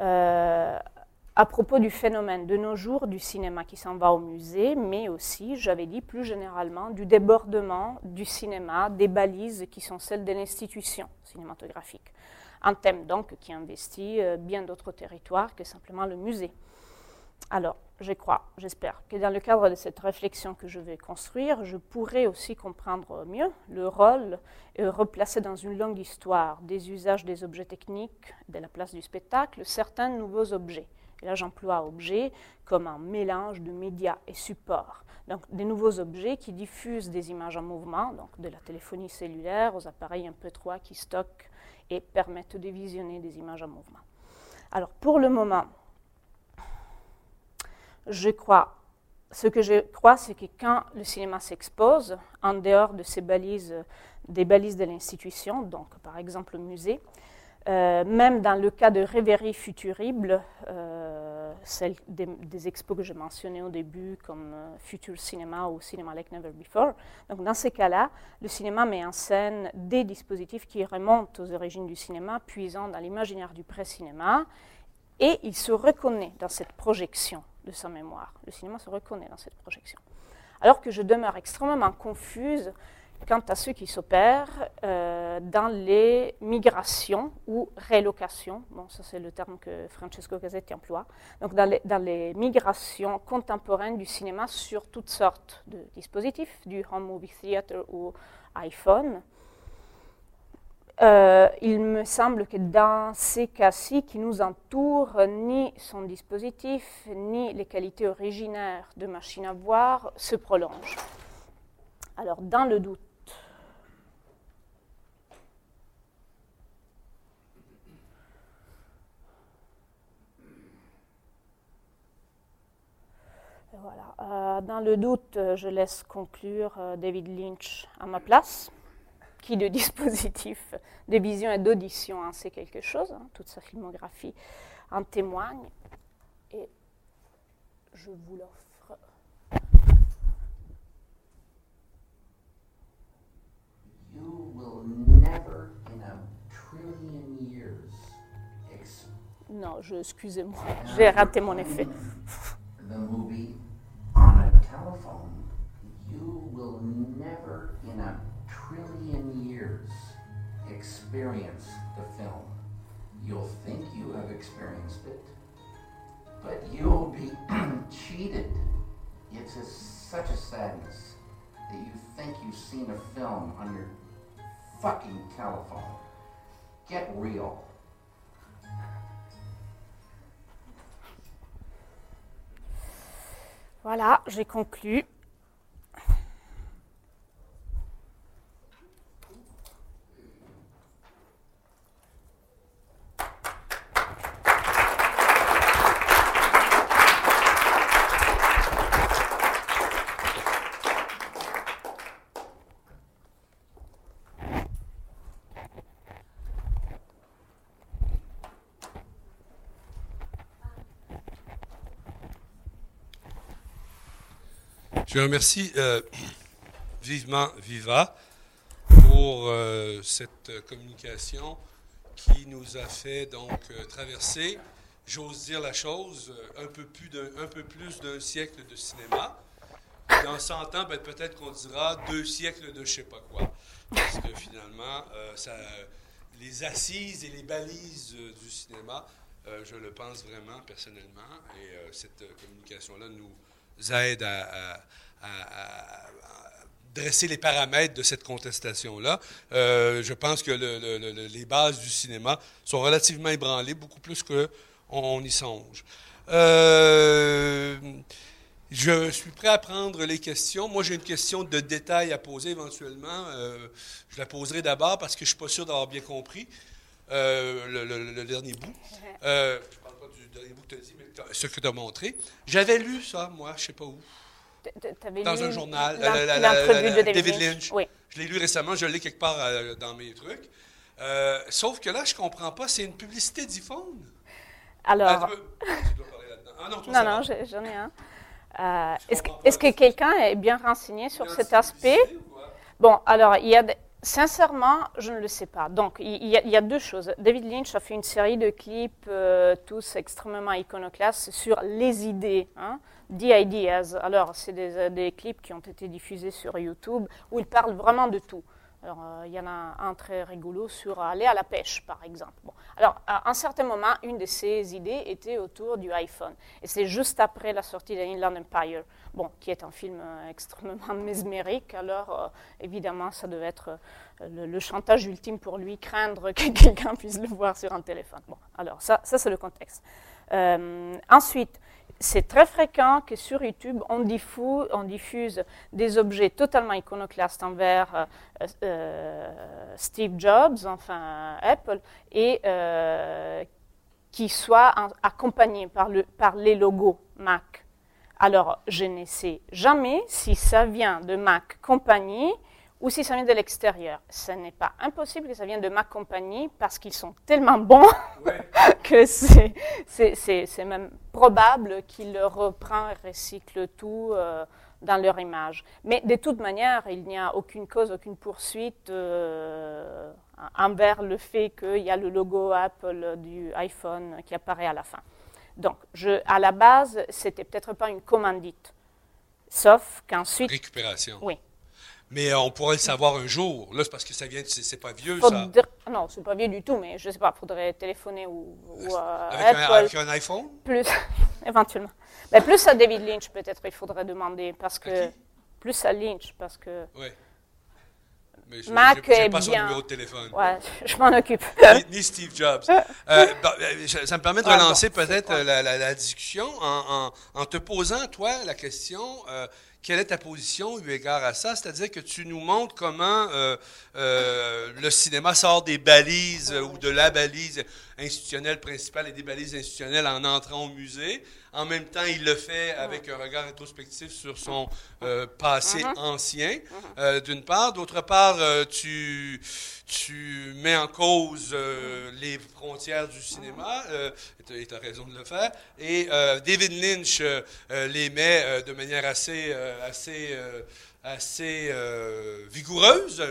Euh, à propos du phénomène de nos jours du cinéma qui s'en va au musée, mais aussi, j'avais dit plus généralement, du débordement du cinéma, des balises qui sont celles de l'institution cinématographique. Un thème donc qui investit euh, bien d'autres territoires que simplement le musée. Alors, je crois, j'espère que dans le cadre de cette réflexion que je vais construire, je pourrai aussi comprendre mieux le rôle et replacer dans une longue histoire des usages des objets techniques de la place du spectacle certains nouveaux objets. Là, j'emploie objets comme un mélange de médias et supports. Donc, des nouveaux objets qui diffusent des images en mouvement, donc de la téléphonie cellulaire aux appareils un peu 3 qui stockent et permettent de visionner des images en mouvement. Alors pour le moment, je crois, ce que je crois, c'est que quand le cinéma s'expose, en dehors de ces balises, des balises de l'institution, donc par exemple le musée, euh, même dans le cas de rêveries futuribles, euh, celles des, expos que j'ai mentionnées au début, comme euh, Future Cinema ou Cinema Like Never Before, donc dans ces cas-là, le cinéma met en scène des dispositifs qui remontent aux origines du cinéma, puisant dans l'imaginaire du pré-cinéma, et il se reconnaît dans cette projection de sa mémoire. Le cinéma se reconnaît dans cette projection. Alors que je demeure extrêmement confuse quant à ce qui s'opère euh, dans les migrations ou rélocations, bon, ça c'est le terme que Francesco Gazzetti emploie, donc dans les, dans les, migrations contemporaines du cinéma sur toutes sortes de dispositifs, du home movie theater ou iPhone. Euh, il me semble que dans ces cas-ci qui nous entourent, ni son dispositif, ni les qualités originaires de machine à voir se prolongent. Alors, dans le doute, Voilà. Euh, dans le doute, je laisse conclure euh, David Lynch à ma place, qui de <laughs> dispositif de vision et d'audition en sait quelque chose. Hein, toute sa filmographie en témoigne. Et je vous l'offre. Non, je, excusez-moi, j'ai raté mon effet. Telephone, you will never in a trillion years experience the film. You'll think you have experienced it, but you'll be <clears throat> cheated. It's a, such a sadness that you think you've seen a film on your fucking telephone. Get real. Voilà, j'ai conclu. Je remercie euh, vivement Viva pour euh, cette communication qui nous a fait donc euh, traverser, j'ose dire la chose, un peu plus d'un, siècle de cinéma. Dans 100 ans, ben, peut-être qu'on dira deux siècles de je sais pas quoi. Parce que finalement, les assises et les balises du cinéma, je le pense vraiment personnellement, et cette communication-là nous aide à- à- dresser les paramètres de cette contestation-là. Euh, je pense que le- le- le- les bases du cinéma sont relativement ébranlées, beaucoup plus qu'on on y songe. Euh, je suis prêt à prendre les questions. Moi, j'ai une question de détail à poser éventuellement. Euh, je la poserai d'abord parce que je ne suis pas sûr d'avoir bien compris le, dernier bout. Je ne parle pas du dernier bout que tu as dit, mais ce que tu as montré. J'avais lu ça, moi, je ne sais pas où. Dans lu un journal, la- L'entrevue de David David, Lynch. Oui. Je l'ai lu récemment, je l'ai quelque part euh, dans mes trucs. Euh, sauf que là, je comprends pas, c'est une publicité d'iPhone. Alors, Ah, tu, veux- tu dois parler là-dedans. Ah non, toi, non, non, j'en ai un. Euh, Est-ce que, quelqu'un est bien renseigné sur cet aspect? Bon, alors, il y a sincèrement, je ne le sais pas. Donc, il il y, a, il y a deux choses. David Lynch a fait une série de clips, euh, tous extrêmement iconoclastes, sur les idées. Hein, The Ideas. Alors, c'est des, euh, des clips qui ont été diffusés sur YouTube où il parle vraiment de tout. Alors, euh, il y en a un très rigolo sur aller à la pêche, par exemple. Bon. Alors, à un certain moment, une de ces idées était autour du iPhone. Et c'est juste après la sortie d'Inland Empire, bon, qui est un film euh, extrêmement <laughs> mesmérique. Alors, évidemment, ça devait être le, le chantage ultime pour lui, craindre <laughs> que quelqu'un puisse le voir sur un téléphone. Bon, alors, ça, ça c'est le contexte. Ensuite, c'est très fréquent que sur YouTube, on, diffu- on diffuse des objets totalement iconoclastes envers euh, euh, Steve Jobs, enfin Apple, et euh, qui soient en- accompagnés par, par les logos Mac. Alors, je ne sais jamais si ça vient de Mac compagnie ou si ça vient de l'extérieur. Ce n'est pas impossible que ça vienne de Mac compagnie parce qu'ils sont tellement bons Ouais. <laughs> que c'est- même probable qu'ils le reprennent et recyclent tout euh, dans leur image. Mais de toute manière, il n'y a aucune cause, aucune poursuite euh, envers le fait qu'il y a le logo Apple du iPhone qui apparaît à la fin. Donc, je, à la base, c'était peut-être pas une commandite. Sauf qu'ensuite, Récupération. oui. Mais euh, on pourrait le savoir un jour. Là, c'est parce que ça vient, c'est pas vieux, ça. Non, c'est pas bien du tout, mais je sais pas, faudrait téléphoner ou, Avec un, Apple. avec un iPhone? Plus, <laughs> éventuellement. Mais plus à David Lynch, peut-être, il faudrait demander. Parce que, plus à Lynch, parce que. Oui. Mais je Mac j'ai est pas son bien. numéro de téléphone. Ouais, <laughs> je m'en occupe. Ni, ni Steve Jobs. <laughs> Euh, euh, ça me permet de Ah, bon, relancer peut-être euh, la, la- la discussion en, en- en te posant, toi, la question euh, quelle est ta position eu égard à ça? C'est-à-dire que tu nous montres comment euh, euh, le cinéma sort des balises euh, ou de la balise institutionnelle principale et des balises institutionnelles en entrant au musée. En même temps, il le fait avec un regard rétrospectif sur son euh, passé Mhm. ancien, euh, d'une part. D'autre part, euh, tu, tu mets en cause euh, les frontières du cinéma, et tu as raison de le faire. Et David Lynch les met de manière assez, assez, assez vigoureuse,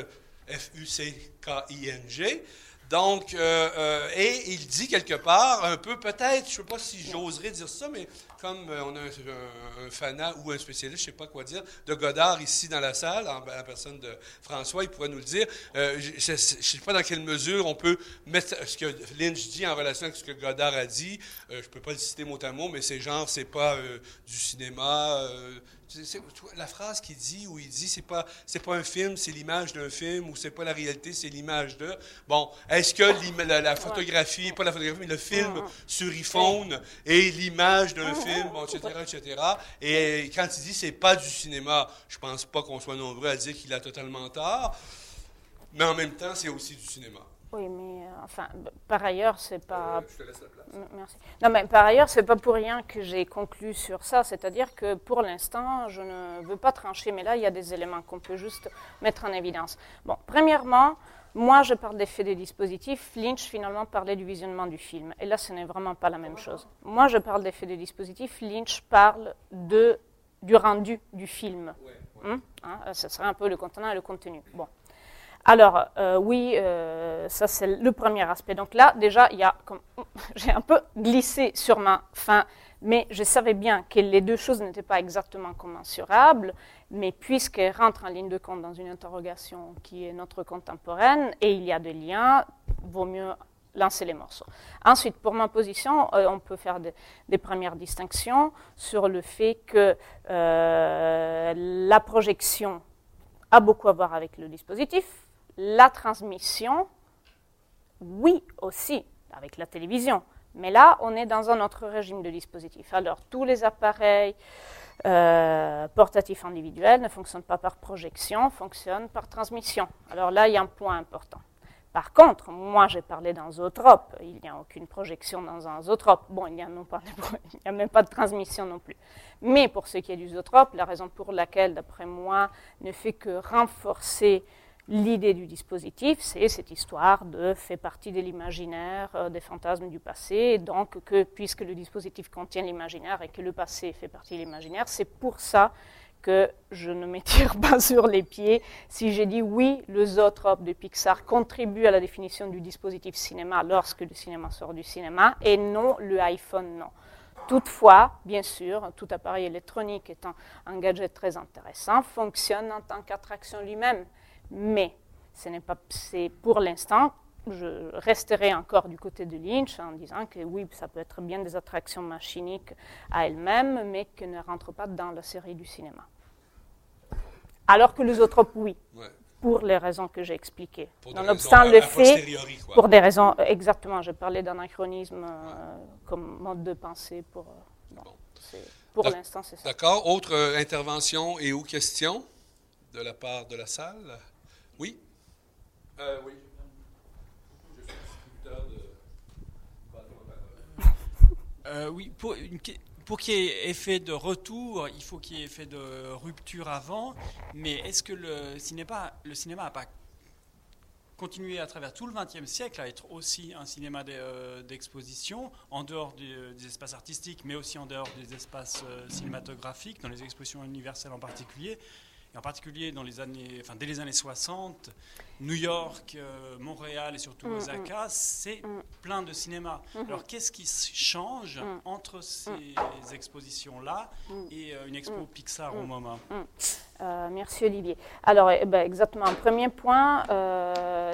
F-U-C-K-I-N-G. Donc, euh, euh, et il dit quelque part, un peu peut-être, je ne sais pas si j'oserais dire ça, mais comme euh, on a un, un- un fanat ou un spécialiste, je ne sais pas quoi dire, de Godard ici dans la salle, en la personne de François, il pourrait nous le dire. Euh, je ne sais pas dans quelle mesure on peut mettre ce que Lynch dit en relation avec ce que Godard a dit. Euh, je ne peux pas le citer mot à mot, mais c'est genre, c'est pas euh, du cinéma. la phrase qu'il dit, où il dit, c'est pas, c'est pas un film, c'est l'image d'un film, ou c'est pas la réalité, c'est l'image de. Bon, est-ce que la, la, photographie, pas la photographie, mais le film sur iPhone et l'image d'un film, etc., etc. Et quand il dit c'est pas du cinéma, je pense pas qu'on soit nombreux à dire qu'il a totalement tort, mais en même temps, c'est aussi du cinéma. Oui, mais euh, enfin, par ailleurs, c'est pas. Euh, je te laisse la place. Merci. Non, mais par ailleurs, c'est pas pour rien que j'ai conclu sur ça. C'est-à-dire que pour l'instant, je ne veux pas trancher, mais là, il y a des éléments qu'on peut juste mettre en évidence. Bon, premièrement, moi, je parle d'effet des dispositifs. Lynch, finalement, parlait du visionnement du film. Et là, ce n'est vraiment pas la même chose. Moi, je parle d'effet des dispositifs. Lynch parle de, du rendu du film. Ouais, hum, hein, ce serait un peu le contenant et le contenu. Bon. Alors, euh, oui, euh, ça c'est le premier aspect. Donc là, déjà, il y a, <laughs> j'ai un peu glissé sur ma fin, mais je savais bien que les deux choses n'étaient pas exactement commensurables, mais puisqu'elles rentrent en ligne de compte dans une interrogation qui est notre contemporaine, et il y a des liens, vaut mieux lancer les morceaux. Ensuite, pour ma position, euh, on peut faire des, premières distinctions sur le fait que la projection a beaucoup à voir avec le dispositif, la transmission, oui aussi, avec la télévision. Mais là, on est dans un autre régime de dispositif. Alors, tous les appareils euh, portatifs individuels ne fonctionnent pas par projection, fonctionnent par transmission. Alors là, il y a un point important. Par contre, moi, j'ai parlé d'un zootrope. Il n'y a aucune projection dans un zootrope. Bon, il n'y a, <laughs> a, même pas de transmission non plus. Mais pour ce qui est du zootrope, la raison pour laquelle, d'après moi, ne fait que renforcer L'idée du dispositif, c'est cette histoire de fait partie de l'imaginaire, euh, des fantasmes du passé, donc que puisque le dispositif contient l'imaginaire et que le passé fait partie de l'imaginaire, c'est pour ça que je ne m'étire <laughs> pas sur les pieds si j'ai dit oui, le zootrope de Pixar contribue à la définition du dispositif cinéma lorsque le cinéma sort du cinéma, et non le iPhone, non. Toutefois, bien sûr, tout appareil électronique étant un gadget très intéressant, fonctionne en tant qu'attraction lui-même. Mais ce n'est pas, c'est pour l'instant, je resterai encore du côté de Lynch en disant que oui, ça peut être bien des attractions machiniques à elles-mêmes, mais qui ne rentrent pas dans la série du cinéma. Alors que les autres, oui. Pour les raisons que j'ai expliquées. Nonobstant le fait, pour des raisons, exactement, je parlais d'anachronisme euh, comme mode de pensée pour. Euh, pour l'instant, c'est ça. D'accord. Autre euh, intervention et ou question de la part de la salle? Oui? Euh, oui. <laughs> Euh, oui, pour, pour qu'il y ait effet de retour, il faut qu'il y ait effet de rupture avant. Mais est-ce que le cinéma, le cinéma n'a pas continué à travers tout le XXe siècle à être aussi un cinéma euh, d'exposition, en dehors des, espaces artistiques, mais aussi en dehors des espaces cinématographiques, dans les expositions universelles en particulier? En particulier dans les années, enfin, dès les années 60, New York, euh, Montréal et surtout mm, Osaka, mm. c'est mm. plein de cinéma. Mm-hmm. Alors qu'est-ce qui change entre ces expositions-là et euh, une expo Pixar au moment? Euh, merci Olivier. Alors eh ben, exactement, premier point,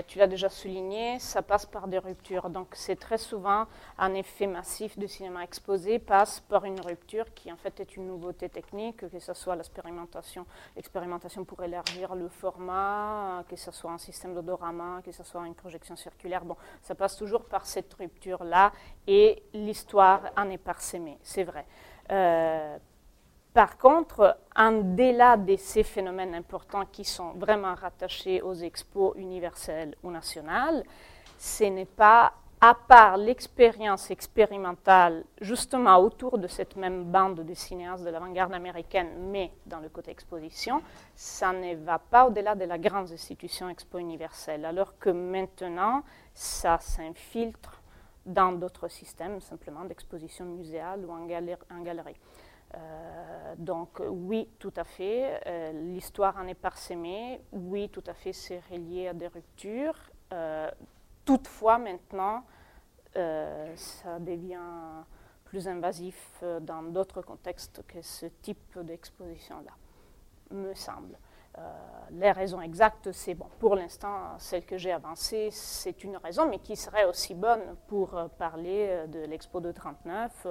tu l'as déjà souligné, ça passe par des ruptures. Donc c'est très souvent un effet massif de cinéma exposé passe par une rupture qui en fait est une nouveauté technique, que ce soit l'expérimentation, l'expérimentation pour élargir le format, que ce soit un système d'odorama, que ce soit une projection circulaire. Bon, ça passe toujours par cette rupture-là et l'histoire en est parsemée, c'est vrai. Euh, par contre, en delà de ces phénomènes importants qui sont vraiment rattachés aux expos universelles ou nationales, ce n'est pas à part l'expérience expérimentale justement autour de cette même bande de cinéastes de l'avant-garde américaine, mais dans le côté exposition, ça ne va pas au-delà de la grande institution expo universelle, alors que maintenant, ça s'infiltre dans d'autres systèmes, simplement d'exposition muséale ou en galerie. Euh, donc oui, tout à fait, euh, l'histoire en est parsemée, oui, tout à fait, c'est relié à des ruptures. Euh, Toutefois, maintenant, euh, ça devient plus invasif euh, dans d'autres contextes que ce type d'exposition-là, me semble. Euh, les raisons exactes, c'est bon, pour l'instant, celle que j'ai avancée, c'est une raison, mais qui serait aussi bonne pour parler de l'expo de 39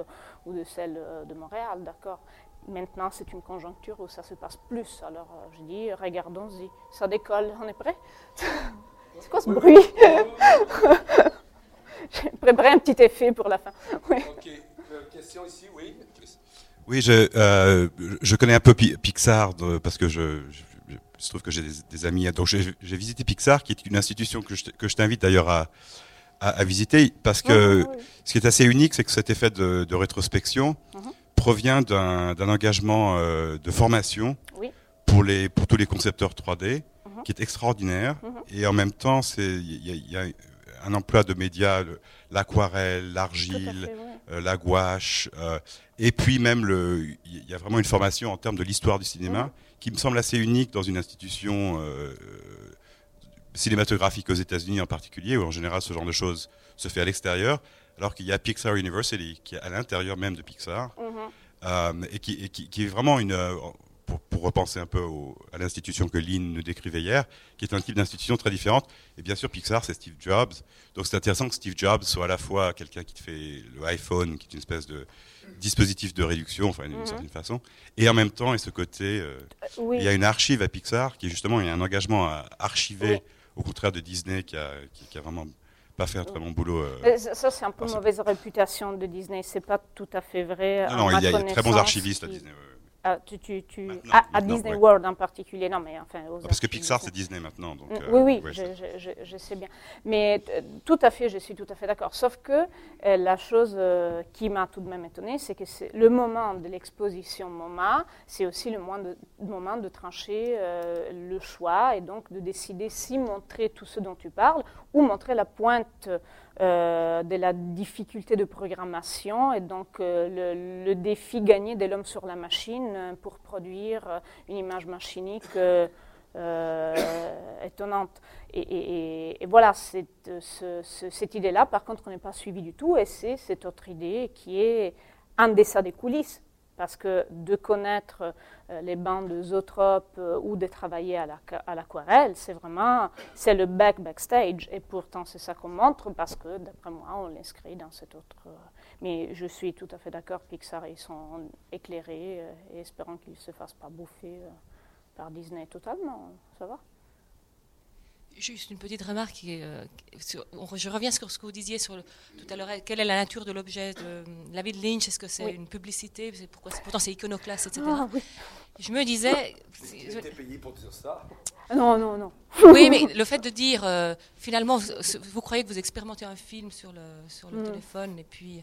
ou de celle de Montréal, d'accord Maintenant, c'est une conjoncture où ça se passe plus. Alors, je dis, regardons-y. Ça décolle, on est prêt? <laughs> C'est quoi ce bruit? <laughs> J'ai préparé un petit effet pour la fin. <laughs> Oui. OK. Euh, question ici, oui. Oui, je, euh, je connais un peu Pi- Pixar parce que je, je, je- il se trouve que j'ai des, des amis. Donc j'ai visité Pixar, qui est une institution que je, je t'invite d'ailleurs à, à, à visiter, parce que Oui, oui, oui. ce qui est assez unique, c'est que cet effet de, de rétrospection Mhm. provient d'un d'un engagement euh, de formation Oui. pour, les, pour tous les concepteurs 3D, Mhm. qui est extraordinaire. Mhm. Et en même temps, il y, a- il y a un emploi de médias, le- l'aquarelle, l'argile, euh, la gouache, euh, et puis même il y a vraiment une formation en termes de l'histoire du cinéma Mhm. qui me semble assez unique dans une institution euh, cinématographique aux États-Unis en particulier, où en général ce genre de choses se fait à l'extérieur, alors qu'il y a Pixar University qui est à l'intérieur même de Pixar euh, et, qui, et qui- qui est vraiment une, pour, pour repenser un peu au- à l'institution que Lynn nous décrivait hier, qui est un type d'institution très différente. Et bien sûr, Pixar, c'est Steve Jobs. Donc c'est intéressant que Steve Jobs soit à la fois quelqu'un qui te fait le iPhone, qui est une espèce de dispositif de réduction, enfin d'une Mhm. certaine façon, et en même temps, et ce côté, euh, Oui. il y a une archive à Pixar qui est justement, il y a un engagement à archiver, Oui. au contraire de Disney qui a, qui, qui a vraiment pas fait un très bon boulot. euh, ça, c'est un peu mauvaise réputation de Disney. C'est pas tout à fait vrai. non, il y a, y a très bons archivistes à Disney. ouais. Ah, tu, tu, tu- Maintenant, à, Disney ouais. World en particulier, non, mais enfin. aux Ah, Parce que Pixar, c'est Disney maintenant. Donc, Mm, euh, oui, oui, ouais, je, c'est- je- je- je sais bien. Mais euh, tout à fait, je suis tout à fait d'accord. Sauf que euh, la chose euh, qui m'a tout de même étonnée, c'est que le moment de l'exposition MoMA, c'est aussi le moment de, moment de trancher le choix et donc de décider si montrer tout ce dont tu parles ou montrer la pointe euh, de la difficulté de programmation et donc euh, le, défi gagné de l'homme sur la machine euh, pour produire une image machinique étonnante. Et, voilà, cette, ce- ce- cette idée-là, par contre, on n'est pas suivi du tout, et c'est cette autre idée qui est en dessous des coulisses. Parce que de connaître euh, les bancs de Zotrop euh, ou de travailler à la- à l'aquarelle, c'est vraiment c'est le back backstage. Et pourtant, c'est ça qu'on montre parce que, d'après moi, on l'inscrit dans cette autre. euh, mais je suis tout à fait d'accord, Pixar, ils sont éclairés et espérons qu'ils ne se fassent pas bouffer par Disney totalement. Ça va? Juste une petite remarque. euh, sur- on- je reviens sur ce que vous disiez sur le- tout à l'heure. Quelle est la nature de l'objet de la vie de Lynch? Est-ce que c'est Oui. une publicité? Pourquoi Pourtant, c'est iconoclaste, etc. Ah, oui. Je me disais. payé pour dire ça. Non, non, non. Oui, mais le fait de dire, euh, finalement, vous, vous croyez que vous expérimentez un film sur le, sur le Mm. téléphone, et puis,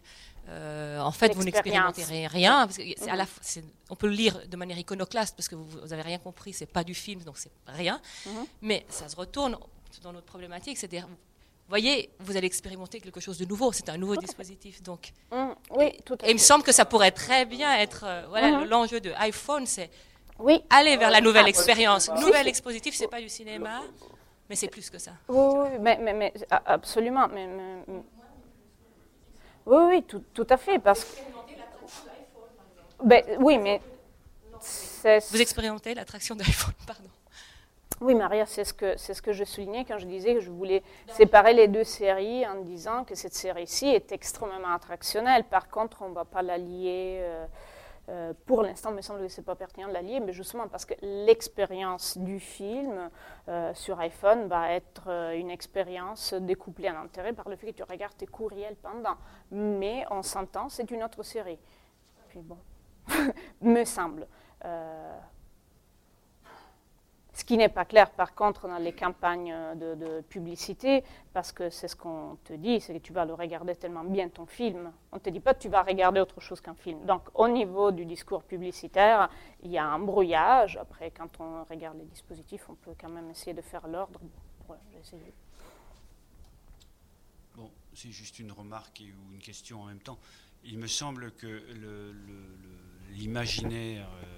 euh, en fait, vous n'expérimentez rien. rien, parce que c'est à la fois- c'est- on peut le lire de manière iconoclaste, parce que vous n'avez rien compris, c'est pas du film, donc c'est rien. Mhm. Mais ça se retourne dans notre problématique, c'est-à-dire, vous voyez, vous allez expérimenter quelque chose de nouveau, c'est un nouveau Tout à fait. dispositif. Donc, Hum, oui, tout à et il me semble que ça pourrait très bien être, euh, voilà, Mhm. l'enjeu de iPhone, c'est Oui, aller vers la nouvelle Ah, expérience. si, Nouvel si. expositif, c'est pas du cinéma, mais c'est plus que ça. oui, oui, mais, mais, mais, a- absolument. Mais, mais- mais- oui, oui, tout, tout à fait. Parce que. Ben, oui, mais. Vous expérimentez l'attraction d'iPhone, pardon. Oui, Maria, c'est ce, que, c'est ce que je soulignais quand je disais que je voulais séparer les deux séries en disant que cette série-ci est extrêmement attractionnelle. Par contre, on ne va pas la lier. euh, euh, pour l'instant, me semble que ce n'est pas pertinent de la lier, mais justement parce que l'expérience du film euh, sur iPhone va être euh, une expérience découplée en intérêt par le fait que tu regardes tes courriels pendant. Mais on s'entend, c'est une autre série. Puis bon, <laughs> me semble. Ce qui n'est pas clair, par contre, dans les campagnes de, publicité, parce que c'est ce qu'on te dit, c'est que tu vas le regarder tellement bien ton film. On ne te dit pas que tu vas regarder autre chose qu'un film. Donc, au niveau du discours publicitaire, il y a un brouillage. Après, quand on regarde les dispositifs, on peut quand même essayer de faire l'ordre. Voilà. Bon, c'est juste une remarque ou une question en même temps. Il me semble que l'imaginaire euh,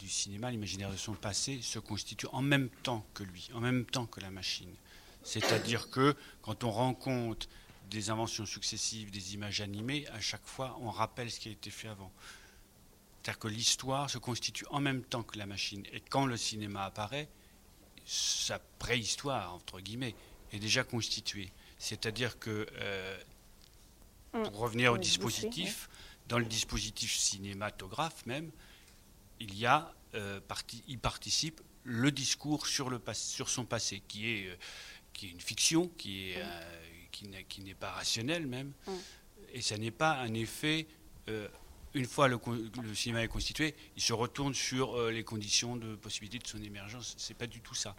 du cinéma, l'imaginaire de son passé, se constitue en même temps que lui, en même temps que la machine. C'est-à-dire que quand on rend compte des inventions successives, des images animées, à chaque fois, on rappelle ce qui a été fait avant. C'est-à-dire que l'histoire se constitue en même temps que la machine. Et quand le cinéma apparaît, sa préhistoire, entre guillemets, est déjà constituée. C'est-à-dire que, euh, Mm. pour revenir au suis, dispositif, dans le dispositif cinématographe même, il y a, euh, parti, il participe le discours sur, le, pas- sur son passé, qui est, euh, qui est une fiction, qui est, euh, qui n'est- pas rationnelle même, Mm. et ça n'est pas un effet. euh, une fois le, le cinéma est constitué, il se retourne sur euh, les conditions de possibilité de son émergence. C'est pas du tout ça.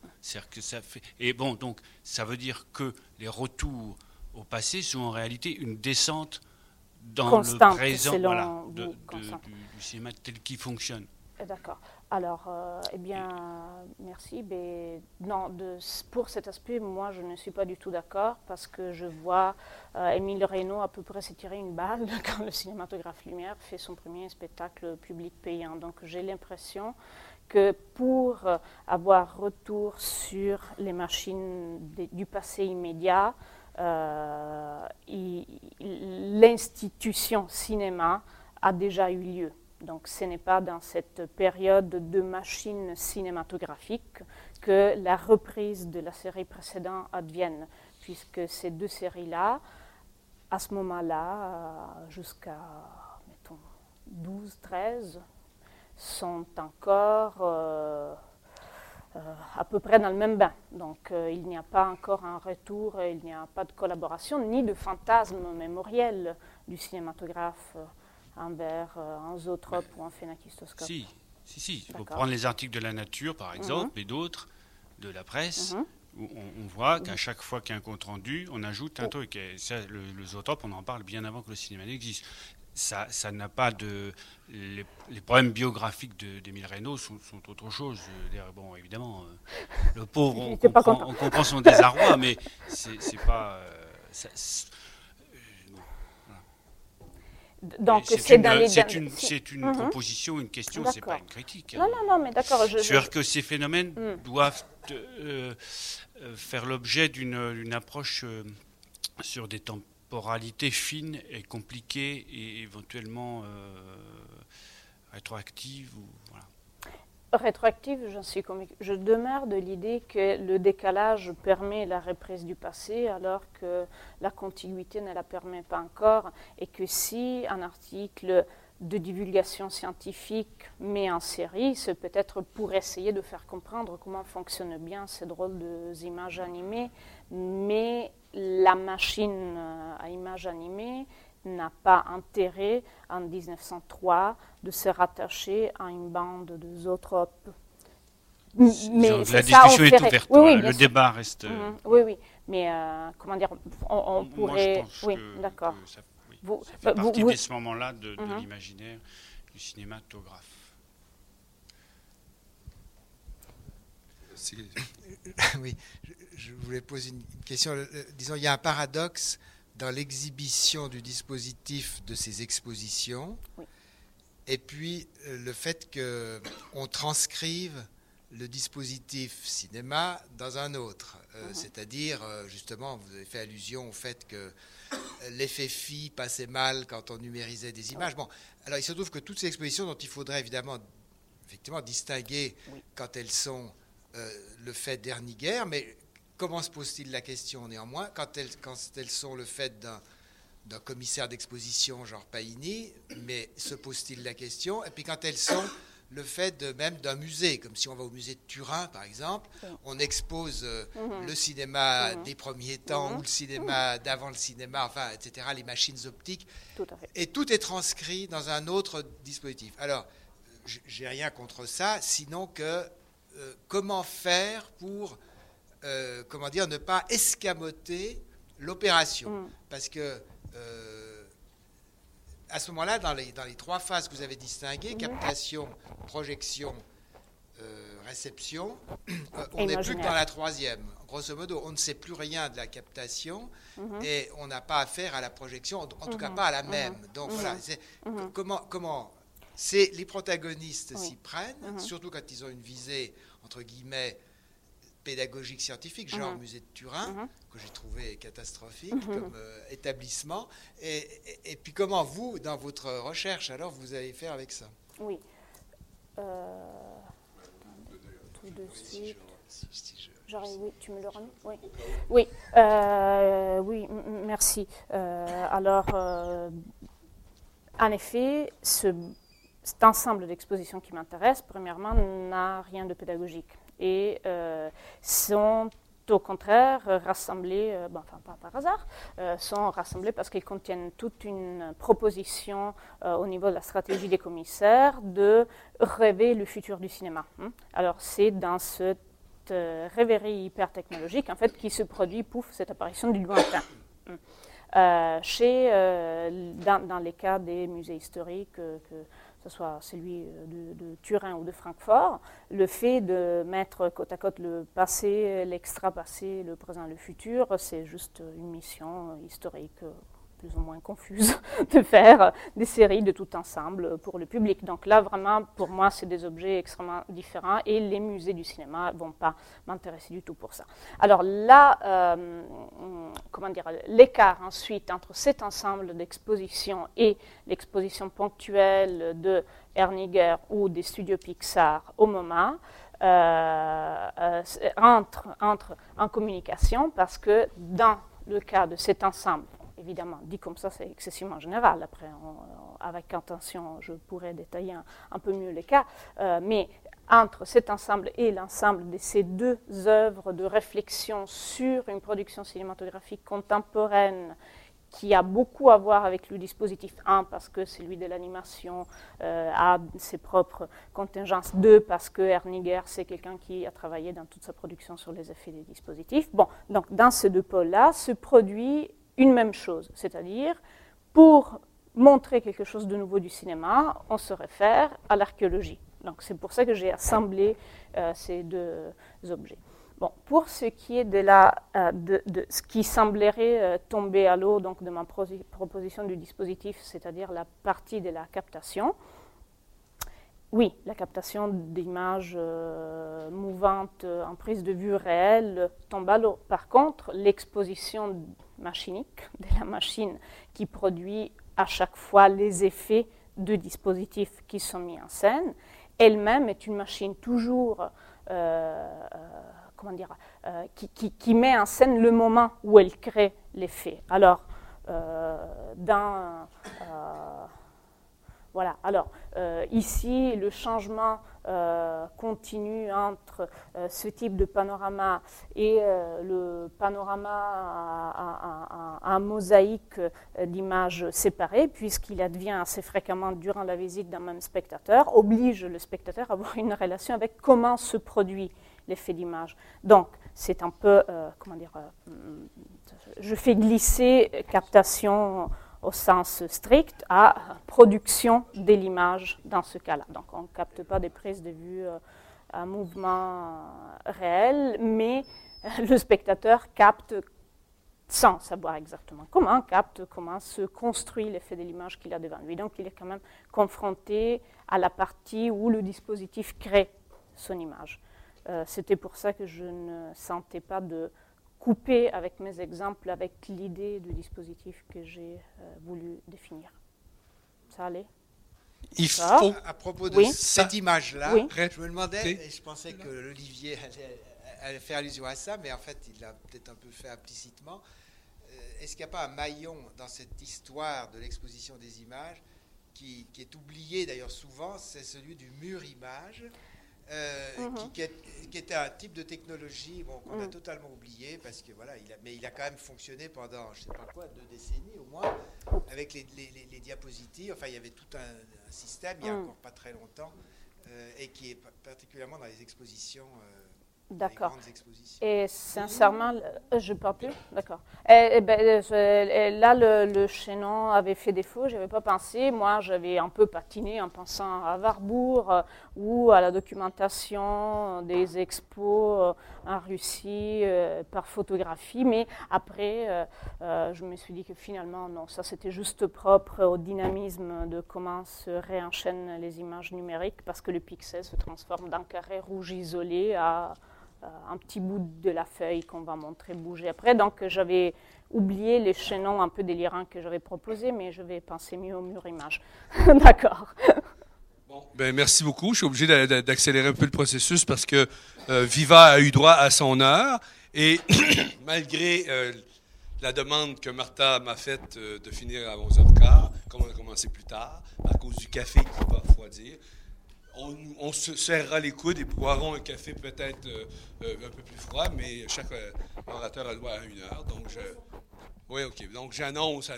Que ça fait. Et bon, donc, ça veut dire que les retours au passé sont en réalité une descente dans Constante, le présent selon voilà, vous, de- de- constante. du, du cinéma tel qu'il fonctionne. Eh, D'accord. Alors, euh, eh bien, merci. Mais non, de- pour cet aspect, moi, je ne suis pas du tout d'accord parce que je vois euh, Émile Reynaud à peu près se tirer une balle <laughs> quand le cinématographe Lumière fait son premier spectacle public payant. Donc, j'ai l'impression que pour euh, avoir retour sur les machines du passé immédiat, l'institution cinéma a déjà eu lieu. Donc ce n'est pas dans cette période de machines cinématographiques que la reprise de la série précédente advienne, puisque ces deux séries-là, à ce moment-là, euh, jusqu'à, mettons, 12, 13, sont encore euh, euh, à peu près dans le même bain. Donc il n'y a pas encore un retour, il n'y a pas de collaboration, ni de fantasme mémoriel du cinématographe euh, envers euh, un zootrope ou un phénakistoscope. Si, si, si. Il faut prendre les articles de la nature, par exemple, Mhm. et d'autres, de la presse, Mhm. où on, on voit qu'à Mhm. chaque fois qu'il y a un compte rendu, on ajoute un Oh. truc. Et ça, le, le zootrope, on en parle bien avant que le cinéma n'existe. Ça, ça n'a pas de. Les, les problèmes biographiques de- d'Émile Reynaud sont, sont autre chose. Bon, évidemment, euh, le pauvre, <laughs> on comprend, content. on comprend son désarroi, mais c'est pas. euh, ça-. Donc Et c'est une- dans les c'est une, Mhm. proposition, une question, c'est pas une critique. Non, hein. non, non, mais d'accord. Je, C'est-à-dire que ces phénomènes Mm. doivent euh, euh, faire l'objet d'une d'une approche euh, sur des temporalités fines et compliquées et éventuellement euh, rétroactives. Ou, voilà. Rétroactive, j'en suis convaincue. Je demeure de l'idée que le décalage permet la reprise du passé alors que la contiguïté ne la permet pas encore et que si un article de divulgation scientifique met en série, c'est peut-être pour essayer de faire comprendre comment fonctionnent bien ces drôles d'images animées, mais la machine à images animées n'a pas intérêt en 1903 de se rattacher à une bande de c'est la ça, on discussion est ouverte. Oui, bien le sûr. débat reste. euh, Mhm, Oui, oui, mais euh, comment dire, on, on moi, je pourrait. pense oui, d'accord. que ça, oui, Vous- ça fait vous- partie vous- de ce moment-là de, de Mhm. l'imaginaire du cinématographe. <coughs> Oui, je, je voulais poser une question. Le- Disons, il y a un paradoxe dans l'exhibition du dispositif de ces expositions, Oui. et puis euh, le fait qu'on transcrive le dispositif cinéma dans un autre. Euh, Mhm. C'est-à-dire, euh, justement, vous avez fait allusion au fait que l'effet phi passait mal quand on numérisait des images. Bon, alors il se trouve que toutes ces expositions dont il faudrait évidemment effectivement distinguer Oui. quand elles sont euh, le fait d'Erniger, mais comment se pose-t-il la question néanmoins quand elles, quand elles sont le fait d'un d'un commissaire d'exposition genre Paini, mais se pose-t-il la question Et puis quand elles sont le fait de, même d'un musée, comme si on va au musée de Turin par exemple, on expose euh, Mhm. le cinéma Mhm. des premiers temps Mhm. ou le cinéma d'avant le cinéma, enfin, etc., les machines optiques, Tout à fait. et tout est transcrit dans un autre dispositif. Alors, j'ai rien contre ça, sinon que euh, comment faire pour, euh, comment dire, ne pas escamoter l'opération Mm. Parce que euh, à ce moment-là, dans les, dans les trois phases que vous avez distinguées, Mhm. captation, projection, euh, réception, <coughs> on n'est plus que dans la troisième. Grosso modo, on ne sait plus rien de la captation Mhm. et on n'a pas affaire à la projection, en, tout cas Mhm. pas à la même. Donc voilà, comment, comment les protagonistes Oui. s'y prennent, surtout quand ils ont une visée entre guillemets pédagogique scientifique, genre Mhm. musée de Turin, Mhm. que j'ai trouvé catastrophique Mhm. comme euh, établissement. Et, et- et puis comment vous, dans votre recherche, alors vous allez faire avec ça? Oui. Euh, tout de suite. J'arrive, oui, tu me le remets Oui, oui, euh, oui merci. Euh, alors, en effet, ce cet ensemble d'expositions qui m'intéresse, premièrement, n'a rien de pédagogique et euh, sont au contraire rassemblés, euh, enfin pas par hasard, euh, sont rassemblés parce qu'ils contiennent toute une proposition euh, au niveau de la stratégie des commissaires de rêver le futur du cinéma. hein. Alors c'est dans cette euh, rêverie hyper technologique en fait qui se produit, pouf, cette apparition du lointain. Euh, chez, euh, dans, les cas des musées historiques, euh, que ce soit celui euh, de, Turin ou de Francfort, le fait de mettre côte à côte le passé, l'extra-passé, le présent, le futur, c'est juste une mission euh, historique euh, plus ou moins confuse <laughs> de faire des séries de tout ensemble pour le public. Donc là, vraiment, pour moi, c'est des objets extrêmement différents et les musées du cinéma ne vont pas m'intéresser du tout pour ça. Alors là, euh, comment dire, l'écart ensuite entre cet ensemble d'expositions et l'exposition ponctuelle de Herniger ou des studios Pixar au MoMA euh, euh, entre, entre en communication parce que dans le cas de cet ensemble, évidemment, dit comme ça, c'est excessivement général. Après, avec intention, je pourrais détailler un, un peu mieux les cas, euh, mais entre cet ensemble et l'ensemble de ces deux œuvres de réflexion sur une production cinématographique contemporaine qui a beaucoup à voir avec le dispositif 1 parce que celui de l'animation euh, a ses propres contingences, 2 parce que Herniger c'est quelqu'un qui a travaillé dans toute sa production sur les effets des dispositifs. Bon, donc dans ces deux pôles-là se produit une même chose, c'est-à-dire pour montrer quelque chose de nouveau du cinéma, on se réfère à l'archéologie. Donc c'est pour ça que j'ai assemblé euh, ces deux objets. Bon, pour ce qui est de, la, euh, de, ce qui semblerait euh, tomber à l'eau donc de ma proposition du dispositif, c'est-à-dire la partie de la captation, oui, la captation d'images euh, mouvantes euh, en prise de vue réelle tombe à l'eau. Par contre, l'exposition machinique de la machine qui produit à chaque fois les effets de dispositifs qui sont mis en scène, elle-même est une machine toujours, euh, euh, comment dire, qui, qui- met en scène le moment où elle crée l'effet. Alors, dans, voilà. Alors, euh, ici, le changement euh, continu entre euh, ce type de panorama et euh, le panorama à, mosaïque d'images séparées, puisqu'il advient assez fréquemment durant la visite d'un même spectateur, oblige le spectateur à avoir une relation avec comment se produit l'effet d'image. Donc, c'est un peu, comment dire, je fais glisser captation au sens strict à production de l'image dans ce cas-là. Donc on ne capte pas des prises de vue euh, à mouvement réel, mais euh, le spectateur capte sans savoir exactement comment, capte comment se construit l'effet de l'image qu'il a devant lui. Donc il est quand même confronté à la partie où le dispositif crée son image. Euh, C'était pour ça que je ne sentais pas de couper avec mes exemples, avec l'idée du dispositif que j'ai euh, voulu définir. Ça allait? Il Ça. faut. À propos de Oui. cette image-là, Oui. je me demandais, et je pensais que Olivier allait, allait faire allusion à ça, mais en fait, il l'a peut-être un peu fait implicitement. Euh, Est-ce qu'il n'y a pas un maillon dans cette histoire de l'exposition des images qui, qui est oublié d'ailleurs souvent, c'est celui du mur-image, euh, Mhm. qui, qui est- qui était un type de technologie bon, qu'on a Mhm. totalement oublié, parce que voilà, il a, mais il a quand même fonctionné pendant, je sais pas quoi, deux décennies au moins, avec les, les- les- les diapositives. Enfin, il y avait tout un, un système, il y a Mhm. encore pas très longtemps, euh, et qui est pa- particulièrement dans les expositions, euh, D'accord. Et sincèrement, euh, je ne parle plus? D'accord. Et, et ben, euh, et là, le, le chaînon avait fait défaut, je n'avais pas pensé. Moi, j'avais un peu patiné en pensant à Warburg euh, ou à la documentation des expos euh, en Russie euh, par photographie. Mais après, euh, euh, je me suis dit que finalement, non, ça c'était juste propre au dynamisme de comment se réenchaînent les images numériques parce que le pixel se transforme d'un carré rouge isolé à euh, un petit bout de la feuille qu'on va montrer bouger après. Donc j'avais oublié les chaînons un peu délirants que j'avais proposés, mais je vais penser mieux au mur image. <laughs> D'accord. Bon, ben, merci beaucoup. Je suis obligé d'a- d'a- d'accélérer un peu le processus parce que euh, Viva a eu droit à son heure et <clears throat> malgré euh, la demande que Martha m'a faite euh, de finir à 11h15, comme on a commencé plus tard, à cause du café qui parfois refroidir. On, se serrera les coudes et boirons un café peut-être euh, euh, un peu plus froid, mais chaque euh, orateur a le droit à une heure. Donc. Donc, j'annonce